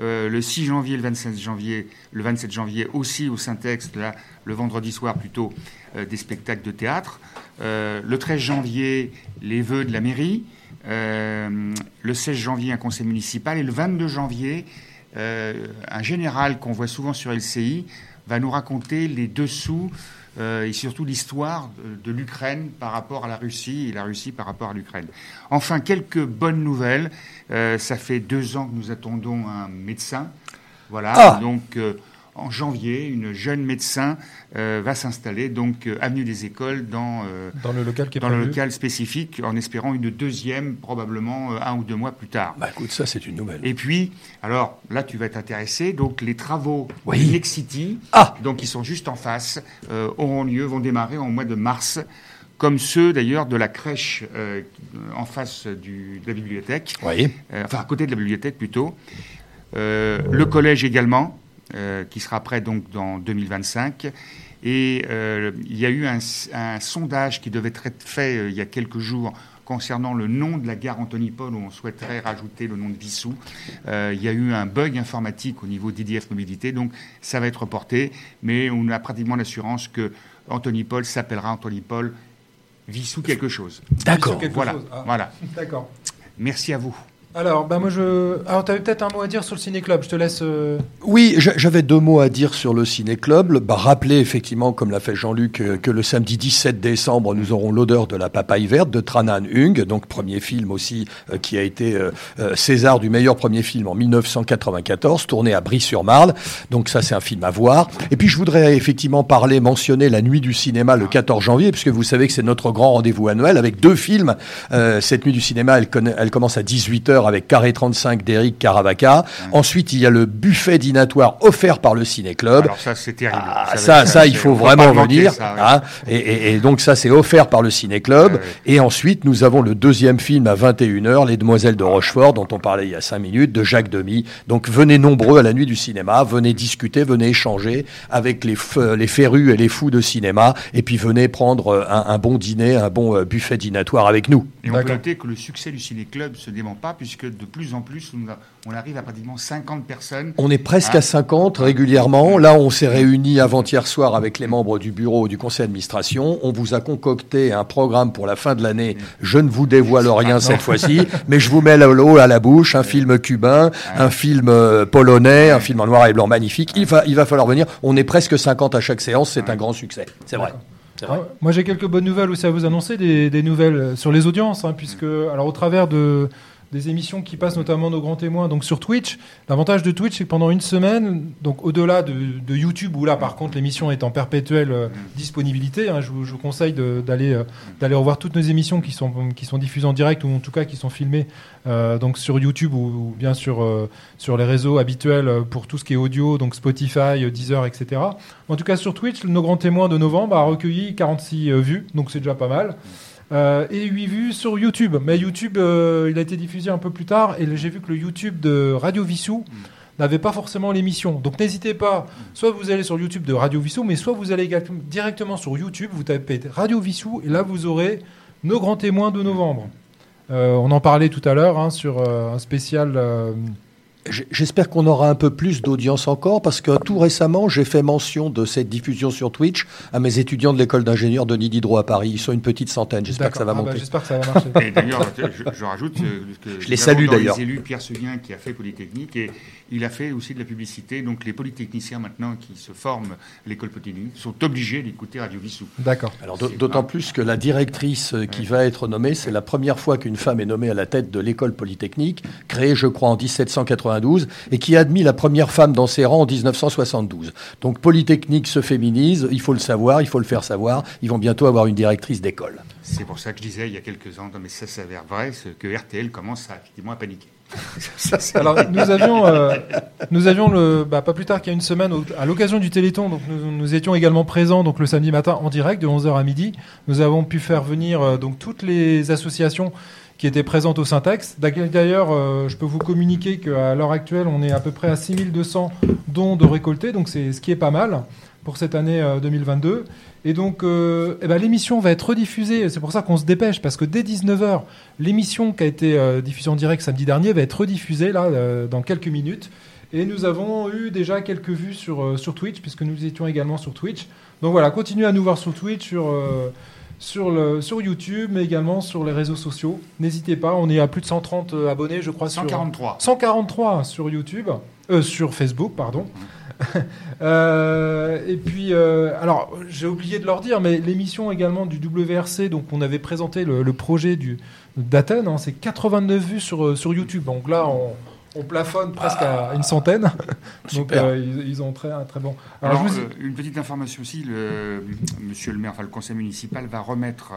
Euh, le 6 janvier, le 27 janvier, le 27 janvier aussi au Syntex, là, le vendredi soir plutôt, euh, des spectacles de théâtre. Euh, le 13 janvier, les vœux de la mairie. Le 16 janvier, un conseil municipal. Et le 22 janvier, un général qu'on voit souvent sur LCI va nous raconter les dessous euh, et surtout l'histoire de, l'Ukraine par rapport à la Russie et la Russie par rapport à l'Ukraine. Enfin, quelques bonnes nouvelles. Euh, ça fait deux ans que nous attendons un médecin. Voilà. Ah Donc, euh, en janvier, une jeune médecin euh, va s'installer donc euh, avenue des Écoles dans euh, Dans le local qui est dans le prévu. local spécifique, en espérant une deuxième probablement un ou deux mois plus tard. Bah écoute, ça c'est une nouvelle. Et puis, alors là, tu vas être intéressé. Donc, les travaux Oui. du Next City, Ah donc qui sont juste en face, auront lieu, vont démarrer en mois de mars, comme ceux d'ailleurs de la crèche euh, en face du, de la bibliothèque, Oui. euh, enfin à côté de la bibliothèque plutôt. Euh, le collège également, qui sera prêt donc dans 2025. Et euh, il y a eu un, un sondage qui devait être fait euh, il y a quelques jours concernant le nom de la gare Anthony Paul où on souhaiterait rajouter le nom de Vissou. Euh, il y a eu un bug informatique au niveau d'IDF Mobilité, donc ça va être reporté, mais on a pratiquement l'assurance que Anthony Paul s'appellera Anthony Paul Vissou quelque chose. D'accord. quelque Voilà, chose. Ah. voilà. D'accord. Merci à vous. Alors, bah moi je. Alors, tu avais peut-être un mot à dire sur le ciné-club. Je te laisse. euh, Oui, j'a- j'avais deux mots à dire sur le Ciné-Club. Bah, rappeler effectivement, comme l'a fait Jean-Luc, euh, que le samedi 17 décembre, nous aurons l'odeur de la papaye verte de Tranan Hung, donc premier film aussi euh, qui a été César du meilleur premier film en 1994, tourné à Brie-sur-Marne. Donc ça, c'est un film à voir. Et puis je voudrais effectivement parler, mentionner la nuit du cinéma le 14 janvier, puisque vous savez que c'est notre grand rendez-vous annuel avec deux films. Cette nuit du cinéma, elle, elle commence à 18h avec Carré 35 d'Eric Caravaca. Ensuite, il y a le buffet dînatoire offert par le Ciné-Club. Alors ça, c'est terrible. Ah, ça, il faut vraiment venir. ça, ouais. hein. et, et- et donc ça, c'est offert par le Ciné-Club. Ouais, ouais. Et ensuite, nous avons le deuxième film à 21h, Les Demoiselles de Rochefort, dont on parlait il y a cinq minutes, de Jacques Demy. Donc venez nombreux à la nuit du cinéma, venez discuter, venez échanger avec les, les férus et les fous de cinéma, et puis venez prendre euh, un, un bon dîner, un bon euh, buffet dînatoire avec nous. Et on peut noter que le succès du ciné-club ne se dément pas, puisque de plus en plus, on, arrive à pratiquement 50 personnes. On est presque Ah. à 50 régulièrement. Là, on s'est réunis avant-hier soir avec les membres du bureau du conseil d'administration. On vous a concocté un programme pour la fin de l'année. Je ne vous dévoile rien cette fois-ci, mais je vous mets l'eau à la bouche. Un film cubain, un film euh, polonais, un film en noir et blanc magnifique. Il va, il va falloir venir. On est presque 50 à chaque séance. C'est un grand succès. C'est vrai. Ah, Moi, j'ai quelques bonnes nouvelles aussi à vous annoncer, des, des nouvelles sur les audiences, hein, puisque, alors, au travers de des émissions qui passent notamment nos grands témoins donc sur Twitch. L'avantage de Twitch, c'est que pendant une semaine, donc au-delà de, YouTube, où là par contre l'émission est en perpétuelle euh, disponibilité, hein, je, vous, conseille euh, d'aller revoir toutes nos émissions qui sont, qui sont diffusées en direct ou en tout cas qui sont filmées euh, donc sur YouTube ou, ou bien sur, sur les réseaux habituels pour tout ce qui est audio, donc Spotify, Deezer, etc. En tout cas sur Twitch, nos grands témoins de novembre a recueilli 46 euh, vues, donc c'est déjà pas mal. Euh, et 8 vues sur YouTube. Mais YouTube, euh, il a été diffusé un peu plus tard et j'ai vu que le YouTube de Radio Vissou n'avait pas forcément l'émission. Donc n'hésitez pas, soit vous allez sur YouTube de Radio Vissou, mais soit vous allez directement sur YouTube, vous tapez Radio Vissou et là vous aurez nos grands témoins de novembre. Euh, on en parlait tout à l'heure hein, sur un spécial. J'espère qu'on aura un peu plus d'audience encore parce que tout récemment, j'ai fait mention de cette diffusion sur Twitch à mes étudiants de l'école d'ingénieurs Denis Diderot à Paris. Ils sont une petite centaine. J'espère que ça va D'accord. Ah bah, monter. J'espère que ça va marcher. Et d'ailleurs, je, je rajoute euh, que Je les salue d'ailleurs. Les élus Pierre Seguin qui a fait Polytechnique et il a fait aussi de la publicité. Donc les polytechniciens maintenant qui se forment à l'école Polytechnique sont obligés d'écouter Radio Vissou. D'accord. Alors d'au- d'autant plus que la directrice euh, qui va être nommée, c'est la première fois qu'une femme est nommée à la tête de l'école polytechnique, créée je crois en 1792, et qui a admis la première femme dans ses rangs en 1972. Donc Polytechnique se féminise, il faut le savoir, il faut le faire savoir, ils vont bientôt avoir une directrice d'école. C'est pour ça que je disais il y a quelques ans, non, mais ça s'avère vrai, ce que RTL commence à, effectivement à paniquer. Ça, Alors nous avions, euh, nous avions le, bah, pas plus tard qu'il y a une semaine, au- à l'occasion du Téléthon, donc nous, nous étions également présents donc le samedi matin en direct de 11h à midi. Nous avons pu faire venir euh, donc toutes les associations qui étaient présentes au Syntex. D'ailleurs, euh, je peux vous communiquer qu'à l'heure actuelle, on est à peu près à 6200 dons de récoltés, donc c'est ce qui est pas mal pour cette année euh, 2022. Et donc, euh, eh ben, l'émission va être rediffusée. C'est pour ça qu'on se dépêche, parce que dès 19h, l'émission qui a été euh, diffusée en direct samedi dernier va être rediffusée là euh, dans quelques minutes. Et nous avons eu déjà quelques vues sur, euh, sur Twitch, puisque nous étions également sur Twitch. Donc voilà, continuez à nous voir sur Twitch, sur, euh, sur, le, sur YouTube, mais également sur les réseaux sociaux. N'hésitez pas, on est à plus de 130 abonnés, je crois. sur- 143. 143 sur YouTube, euh, sur Facebook, pardon. Euh, et puis, euh, alors, j'ai oublié de leur dire, mais l'émission également du WRC, donc on avait présenté le, le projet du d'Athènes, hein, c'est 89 vues sur, euh, sur YouTube. Donc là, on, on plafonne presque à une centaine. donc euh, ils, ils ont très, un très bon. Alors, Alors, je vous- euh, une petite information aussi, le, monsieur le maire, enfin le conseil municipal va remettre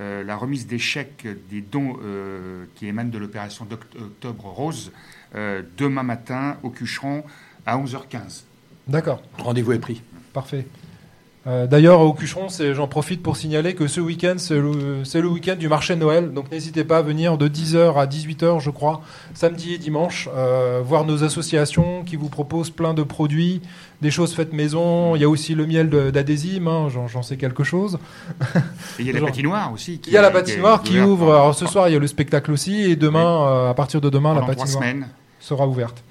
euh, la remise des chèques des dons euh, qui émanent de l'opération d'Octobre Rose euh, demain matin au Cucheron à 11h15. D'accord. Rendez-vous est pris. Parfait. Euh, D'ailleurs, au Cucheron, j'en profite pour signaler que ce week-end, c'est le, week-end du marché de Noël. Donc n'hésitez pas à venir de 10h à 18h, je crois, samedi et dimanche, euh, voir nos associations qui vous proposent plein de produits, des choses faites maison. Il y a aussi le miel d'adhésime, hein, j'en sais quelque chose. Et il y a la patinoire aussi. Qui Il y a la patinoire qui ouvre. Alors ce soir, il y a le spectacle aussi. Et demain, euh, à partir de demain, la pendant patinoire sera ouverte.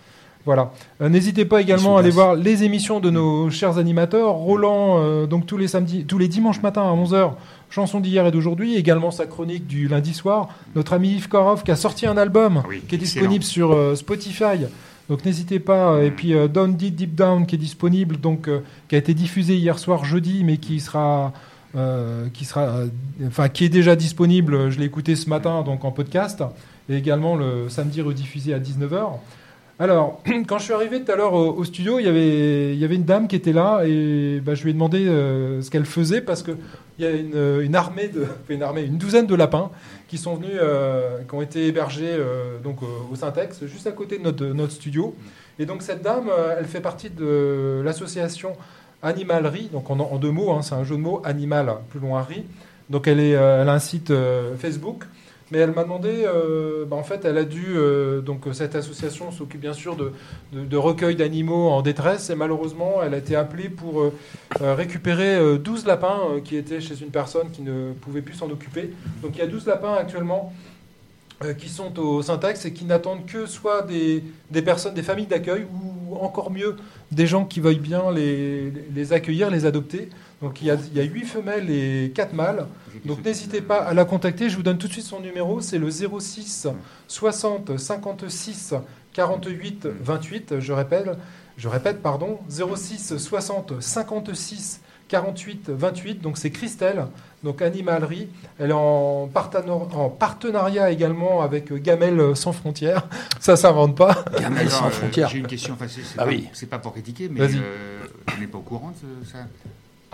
Voilà. Euh, N'hésitez pas également à aller voir les émissions de nos chers animateurs. Roland, euh, donc tous les samedis, tous les dimanches matins à 11h, chanson d'hier et d'aujourd'hui. Également sa chronique du lundi soir. Notre ami Yves Korov qui a sorti un album Oui, qui est excellent. disponible sur euh, Spotify. Donc n'hésitez pas. Et puis euh, Down Deep Deep Down qui est disponible, donc qui a été diffusé hier soir jeudi, mais qui sera, euh, qui sera, euh, enfin qui est déjà disponible. Je l'ai écouté ce matin donc en podcast et également le samedi rediffusé à 19h. Alors, quand je suis arrivé tout à l'heure au, studio, il y, avait, une dame qui était là et bah, je lui ai demandé euh, ce qu'elle faisait parce qu'il y a une, une armée, de, une armée, une douzaine de lapins qui sont venus, euh, qui ont été hébergés euh, donc, euh, au Syntex, juste à côté de notre, studio. Et donc cette dame, euh, elle fait partie de l'association Animalerie, donc en, deux mots, hein, c'est un jeu de mots, animal, plus loin riz. Donc elle, euh, a un site euh, Facebook. Mais elle m'a demandé, euh, bah, en fait, elle a dû, euh, donc euh, cette association s'occupe bien sûr de, de, recueil d'animaux en détresse, et malheureusement, elle a été appelée pour récupérer euh, 12 lapins qui étaient chez une personne qui ne pouvait plus s'en occuper. Donc il y a 12 lapins actuellement qui sont au syntaxe et qui n'attendent que soit des, personnes, des familles d'accueil, ou encore mieux, des gens qui veuillent bien les accueillir, les adopter. Donc il y, a, il y a 8 femelles et 4 mâles. Donc n'hésitez pas à la contacter. Je vous donne tout de suite son numéro. C'est le 06 60 56 48 28. Je répète, je répète pardon, 06 60 56 48 28. Donc c'est Christelle, donc Animalerie. Elle est en, partenariat également avec Gamel sans frontières. Ça s'invente pas. Gamel Alors, sans euh, frontières. J'ai une question. Enfin, c'est c'est Ah pas, oui. c'est pas pour critiquer, mais euh, on n'est pas au courant de ça?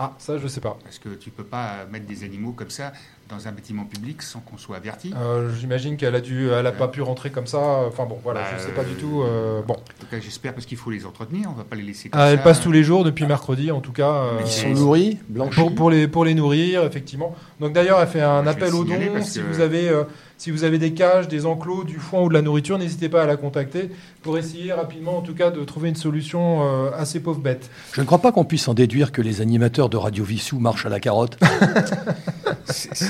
Ah, ça je sais pas. Parce que tu peux pas mettre des animaux comme ça dans un bâtiment public sans qu'on soit averti. Euh, J'imagine qu'elle a dû, elle a pas pu rentrer comme ça. Enfin bon, voilà, Bah, je sais pas du euh, tout. euh, bon, cas, j'espère, parce qu'il faut les entretenir. On va pas les laisser comme Ah, ça. elle passe tous les jours depuis mercredi, en tout cas. euh, Ils sont nourris, blanchis. pour, pour les pour les nourrir effectivement. Donc d'ailleurs, elle fait un vais appel aux dons. Si que- vous avez euh, si vous avez des cages, des enclos, du foin ou de la nourriture, n'hésitez pas à la contacter pour essayer rapidement, en tout cas, de trouver une solution euh, à ces pauvres bêtes. Je ne crois pas qu'on puisse en déduire que les animateurs de Radio Vissou marchent à la carotte. C'est- c'est-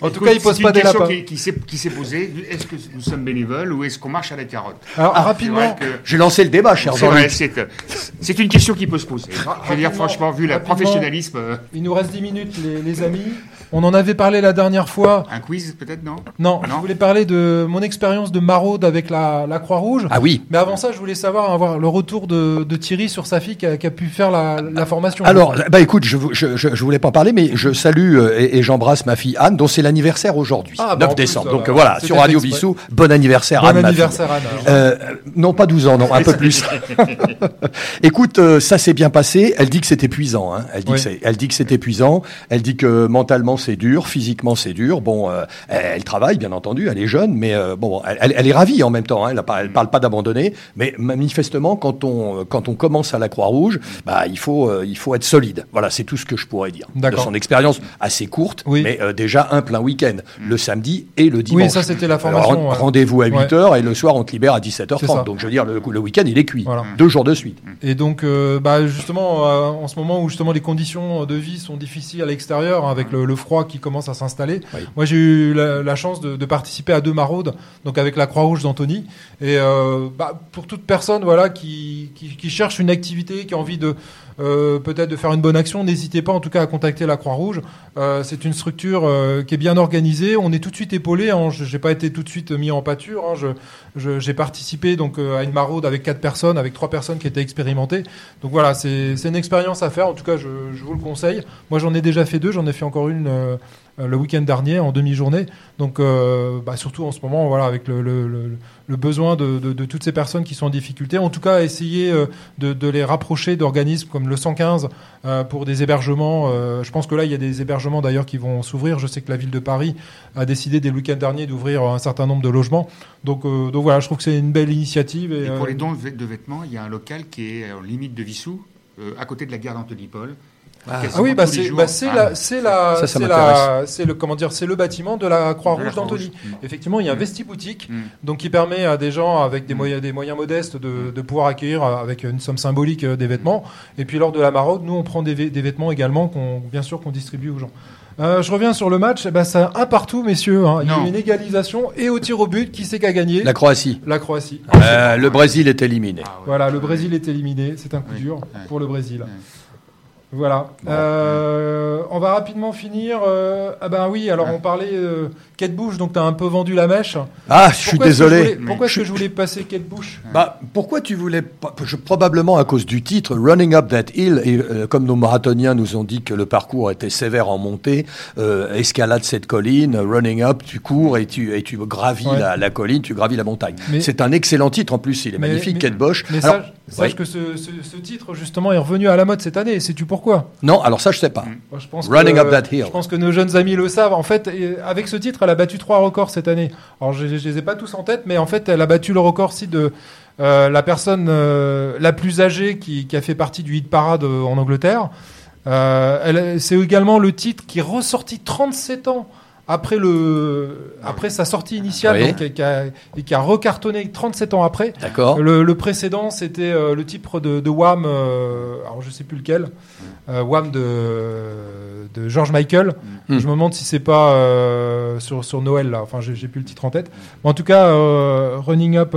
En tout Écoute, cas, ils posent c'est pas une des question lapins. Qui, qui s'est, qui s'est posée. Est-ce que nous sommes bénévoles ou est-ce qu'on marche à la carotte? Alors C'est rapidement. que- J'ai lancé le débat, cher C'est c'est, euh, c'est une question qui peut se poser. Je veux dire, franchement, vu le professionnalisme, euh, Il nous reste 10 minutes, les, les amis. On en avait parlé la dernière fois. un quiz peut-être, non Non, je Non. voulais parler de mon expérience de maraude avec la, la Croix-Rouge. Ah oui. Mais avant ça, je voulais savoir avoir le retour de, de Thierry sur sa fille qui a, qui a pu faire la, la formation. Alors, bah écoute, je, je, je, je voulais pas en parler, mais je salue euh, et, et j'embrasse ma fille Anne, dont c'est l'anniversaire aujourd'hui, Ah, bah, 9 en plus, décembre. Donc euh, voilà, sur Radio exprès. Vissou, bon anniversaire bon Anne, ma anniversaire, Anne. fille. Euh, non, pas 12 ans, non, un peu plus. Écoute, euh, ça s'est bien passé. Elle dit que c'est épuisant. Hein. Elle dit Oui. que elle dit que c'est épuisant. Elle dit que mentalement c'est dur, physiquement c'est dur. Bon, euh, elle, travaille bien entendu, elle est jeune, mais euh, bon, elle, est ravie en même temps. Hein. Elle, a pas, elle parle pas d'abandonner, mais manifestement quand on quand on commence à la Croix Rouge, bah il faut euh, il faut être solide. Voilà, c'est tout ce que je pourrais dire de son expérience assez courte, Oui. mais euh, déjà un plein week-end, le samedi et le dimanche. Oui, ça c'était la formation. ouais. Rendez-vous à 8h et le soir on te libère à C'est ça. 17h30. Donc je veux dire, le, le week-end il est cuit. Voilà. Deux jours de suite. Et donc, euh, bah, justement, euh, en ce moment où justement les conditions de vie sont difficiles à l'extérieur, hein, avec le, le froid qui commence à s'installer, Oui. moi j'ai eu la, la chance de, de participer à deux maraudes, donc avec la Croix-Rouge d'Antony. Et euh, bah, pour toute personne, voilà, qui, qui, qui cherche une activité, qui a envie de euh, peut-être de faire une bonne action, n'hésitez pas en tout cas à contacter la Croix-Rouge. Euh, c'est une structure euh, qui est bien organisée. On est tout de suite épaulé. Hein. Je n'ai pas été tout de suite mis en pâture. Hein. Je, je- j'ai participé donc euh, à une maraude avec quatre personnes, avec trois personnes qui étaient expérimentées. Donc voilà, c'est c'est une expérience à faire. En tout cas, je, je vous le conseille. Moi, j'en ai déjà fait deux. J'en ai fait encore une euh, le week-end dernier en demi-journée. Donc, euh, bah, surtout en ce moment, voilà, avec le, le, le, le besoin de, de, de toutes ces personnes qui sont en difficulté. En tout cas, essayer euh, de, de les rapprocher d'organismes comme le 115 euh, pour des hébergements. Euh, je pense que là, il y a des hébergements d'ailleurs qui vont s'ouvrir. Je sais que la ville de Paris a décidé dès le week-end dernier d'ouvrir un certain nombre de logements. Donc, euh, donc voilà, je trouve que c'est une belle initiative. Et, Et pour euh, les dons de vê- de vêtements, il y a un local qui est en limite de Vissou, euh, à côté de la gare d'Antony-Paul. Ah Quasiment oui, bah c'est bah c'est Ah, la c'est la Ça, ça c'est m'intéresse. la c'est le comment dire c'est le bâtiment de la Croix De la Rouge d'Antony. Croix-Rouge. Mm. Effectivement, il y a un Mm. vesti boutique Mm. donc qui permet à des gens avec des Mm. moyens des moyens modestes de, de pouvoir accueillir euh, avec une somme symbolique euh, des vêtements. Et puis lors de la maraude, nous on prend des, vê- des vêtements également qu'on bien sûr qu'on distribue aux gens. Euh, je reviens sur le match. Eh ben, c'est un partout, messieurs. hein. Il y a eu une égalisation et au tir au but, qui c'est qui a gagné? La Croatie. La Croatie. Euh, le Brésil est éliminé. Ah ouais. Voilà, le Brésil est éliminé. C'est un coup Oui. dur pour le Brésil. Voilà. Euh, on va rapidement finir. euh, ah ben oui, alors Ouais. on parlait euh, Kate Bush, donc tu as un peu vendu la mèche. Ah, je suis désolé. voulais- pourquoi est-ce que je voulais passer Kate Bush? Bah, pourquoi tu voulais pas je- Probablement à cause du titre, Running Up That Hill, et euh, comme nos marathoniens nous ont dit que le parcours était sévère en montée, escalade cette colline, Running Up, tu cours et tu, et tu gravis Ouais. la, la colline, tu gravis la montagne. C'est un excellent titre en plus, il est Mais- magnifique, mais- Kate Bosch. Mais Alors, sache, que ce, ce- ce titre, justement, est revenu à la mode cette année. Sais-tu pourquoi? Non, alors ça je sais pas. Moi, je pense Running que, Up That Hill. Je pense que nos jeunes amis le savent. En fait, avec ce titre, elle a battu trois records cette année. Alors, je, je les ai pas tous en tête, mais en fait, elle a battu le record aussi de euh, la personne euh, la plus âgée qui, qui a fait partie du hit parade euh, en Angleterre. Euh, c'est également le titre qui est ressorti 37 ans après le après sa sortie initiale, Oui. donc, et qui a, et qui a recartonné 37 ans après. D'accord. Le, le précédent, c'était euh, le titre de, de Wham, euh, alors je sais plus lequel, euh, Wham de, de George Michael. Mm. Je me demande si c'est pas euh, sur, sur Noël là. Enfin, j'ai plus le titre en tête. Mais en tout cas, Running Up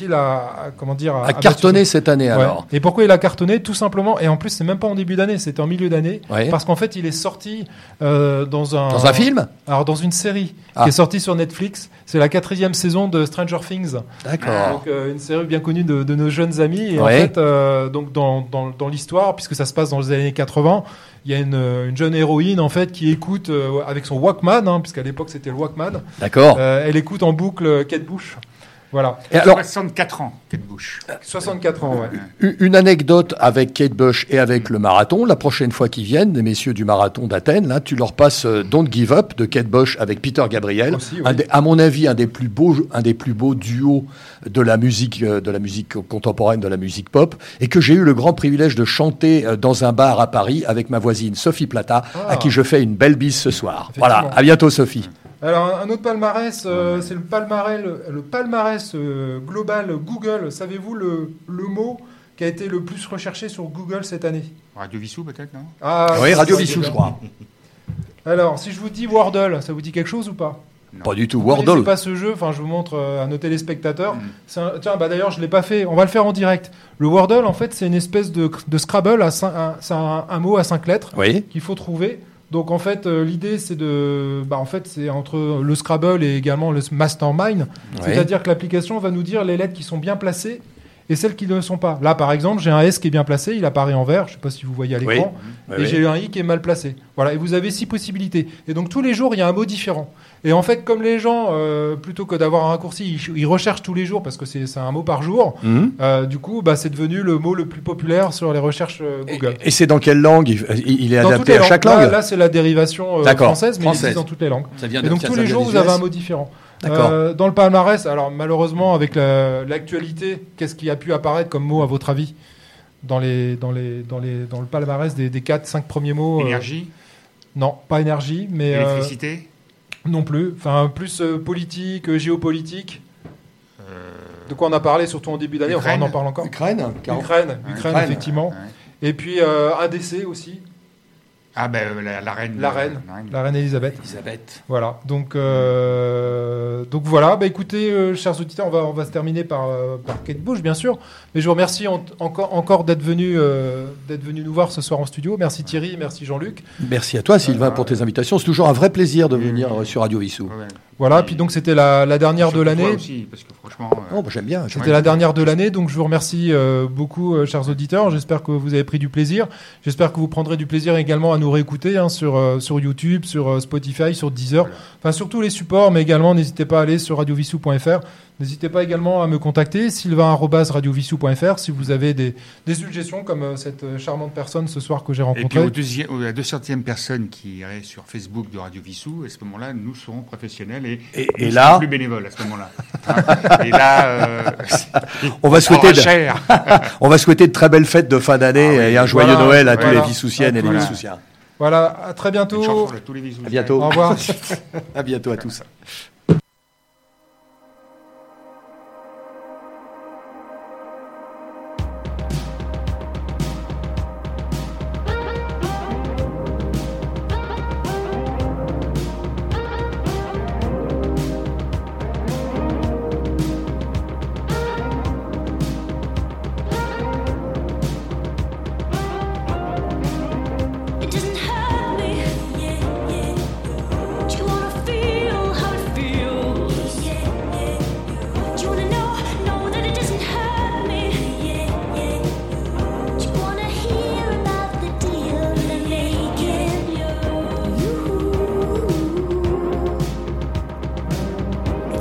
Hill a, comment dire A cartonné cette année Ouais. alors. Et pourquoi il a cartonné? Tout simplement. Et en plus, c'est même pas en début d'année, c'était en milieu d'année. Parce qu'en fait, il est sorti dans un Dans un film? Alors dans une série Ah. qui est sortie sur Netflix. C'est la quatrième saison de Stranger Things. D'accord. Donc euh, une série bien connue de, de nos jeunes amis. Et en fait, euh, donc dans, dans, dans l'histoire, puisque ça se passe dans les années 80, il y a une, une jeune héroïne en fait qui écoute euh, avec son Walkman, hein, puisqu'à l'époque c'était le Walkman. D'accord. Euh, elle écoute en boucle Kate Bush. Voilà. Et alors, 64 ans, Kate Bush. 64 ans, ouais. une anecdote avec Kate Bush et avec le marathon. La prochaine fois qu'ils viennent, les messieurs du marathon d'Athènes, là, tu leur passes euh, Don't Give Up de Kate Bush avec Peter Gabriel. Aussi, oui. Un des- à mon avis, un des plus beaux, un des plus beaux duos de la musique, euh, de la musique contemporaine, de la musique pop, et que j'ai eu le grand privilège de chanter euh, dans un bar à Paris avec ma voisine Sophie Plata, Ah. à qui je fais une belle bise ce soir. Voilà. À bientôt, Sophie. Alors, un autre palmarès, euh, c'est le palmarès, le, le palmarès euh, global Google. Savez-vous le, le mot qui a été le plus recherché sur Google cette année? Radio Vissou, peut-être, non? Ah, oui, Radio Vissou, c'est je crois. Alors, si je vous dis Wordle, ça vous dit quelque chose ou pas? Pas du tout. Vous Wordle. pas ce jeu, enfin je vous montre euh, à nos téléspectateurs. Mm. C'est un- Tiens, bah d'ailleurs je l'ai pas fait. On va le faire en direct. Le Wordle, en fait, c'est une espèce de, de Scrabble. À cin- un- C'est un, un mot à cinq lettres Oui. qu'il faut trouver. Donc en fait, euh, l'idée c'est de, bah en fait c'est entre le Scrabble et également le Mastermind. C'est-à-dire que l'application va nous dire les lettres qui sont bien placées et celles qui ne le sont pas. Là, par exemple, j'ai un S qui est bien placé, il apparaît en vert. Je sais pas si vous voyez à l'écran. Oui, et oui. j'ai eu un i qui est mal placé. Voilà, et vous avez six possibilités. Et donc tous les jours, il y a un mot différent. Et en fait, comme les gens, euh, plutôt que d'avoir un raccourci, ils, ils recherchent tous les jours parce que c'est un mot par jour. Mhm. euh, du coup, bah, c'est devenu le mot le plus populaire sur les recherches euh, Google. et c'est dans quelle langue il, il est Dans adapté à chaque Là, langue là, c'est la dérivation euh, française, mais il française. existe dans toutes les langues. Ça vient Et donc tous les jours, vous avez un mot différent. Euh, dans le palmarès, alors malheureusement, avec la- l'actualité, qu'est-ce qui a pu apparaître comme mot, à votre avis dans, les, dans, les, dans, les, dans le palmarès des, des 4-5 premiers mots euh, Énergie, Non, pas énergie, mais euh, électricité, non plus. Enfin, plus euh, politique, géopolitique. euh, De quoi on a parlé, surtout en début d'année. Enfin, on Ukraine. en parle encore. Ukraine Ukraine, Ukraine, Ukraine. effectivement. ouais. Et puis euh, un décès aussi, Ah ben euh, la, la reine. la reine, la reine. la reine Elisabeth. Elisabeth. Voilà. Donc, euh, donc voilà. Bah écoutez, euh, chers auditeurs, on va, on va se terminer par, euh, par Kate Bush, bien sûr. Mais je vous remercie en- encore, encore d'être venu, euh, d'être venu nous voir ce soir en studio. Merci Thierry, merci Jean-Luc. Merci à toi, Sylvain, pour tes invitations. C'est toujours un vrai plaisir de venir euh, sur Radio Vissou. Ouais. Voilà. Puis donc c'était la, la dernière de l'année. aussi, parce que franchement. euh, Oh, bah, j'aime bien. C'était la dernière de l'année, donc je vous remercie euh, beaucoup, euh, chers auditeurs. J'espère que vous avez pris du plaisir. J'espère que vous prendrez du plaisir également à nous réécouter hein, sur, euh, sur YouTube, sur euh, Spotify, sur Deezer, enfin sur tous les supports, mais également n'hésitez pas à aller sur radiovissou.fr. N'hésitez pas également à me contacter, sylvain.radiovissou.fr, si vous avez des, des suggestions comme euh, cette euh, charmante personne ce soir que j'ai Et puis rencontrée. au deuxième, à la deuxième personne qui irait sur Facebook de Radio Vissou, à ce moment-là, nous serons professionnels et, Et- nous serons plus bénévoles à ce moment-là. Hein. et là, euh, On va souhaiter, de, cher. on va souhaiter de très belles fêtes de fin d'année Ah oui, et un joyeux voilà, Noël à tous voilà. les Vissoussiennes et les Voilà. Vissoussiens. Voilà, à très bientôt. chanson à tous les Vissoussiens. À bientôt. Au revoir. À bientôt à tous.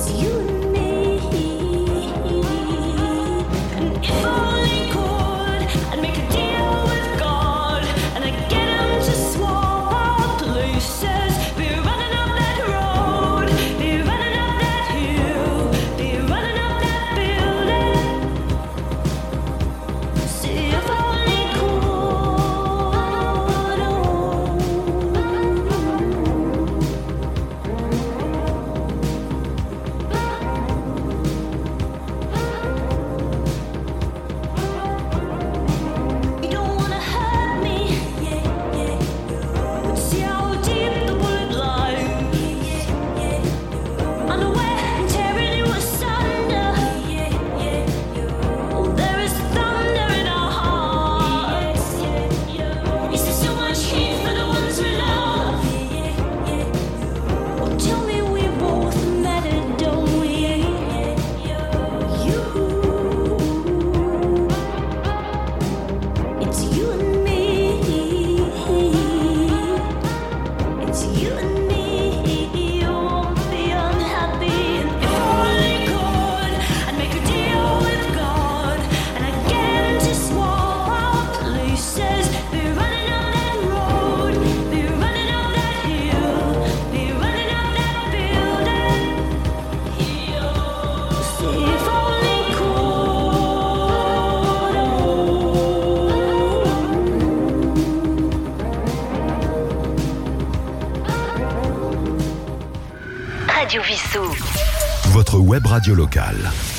it's you. Radio locale.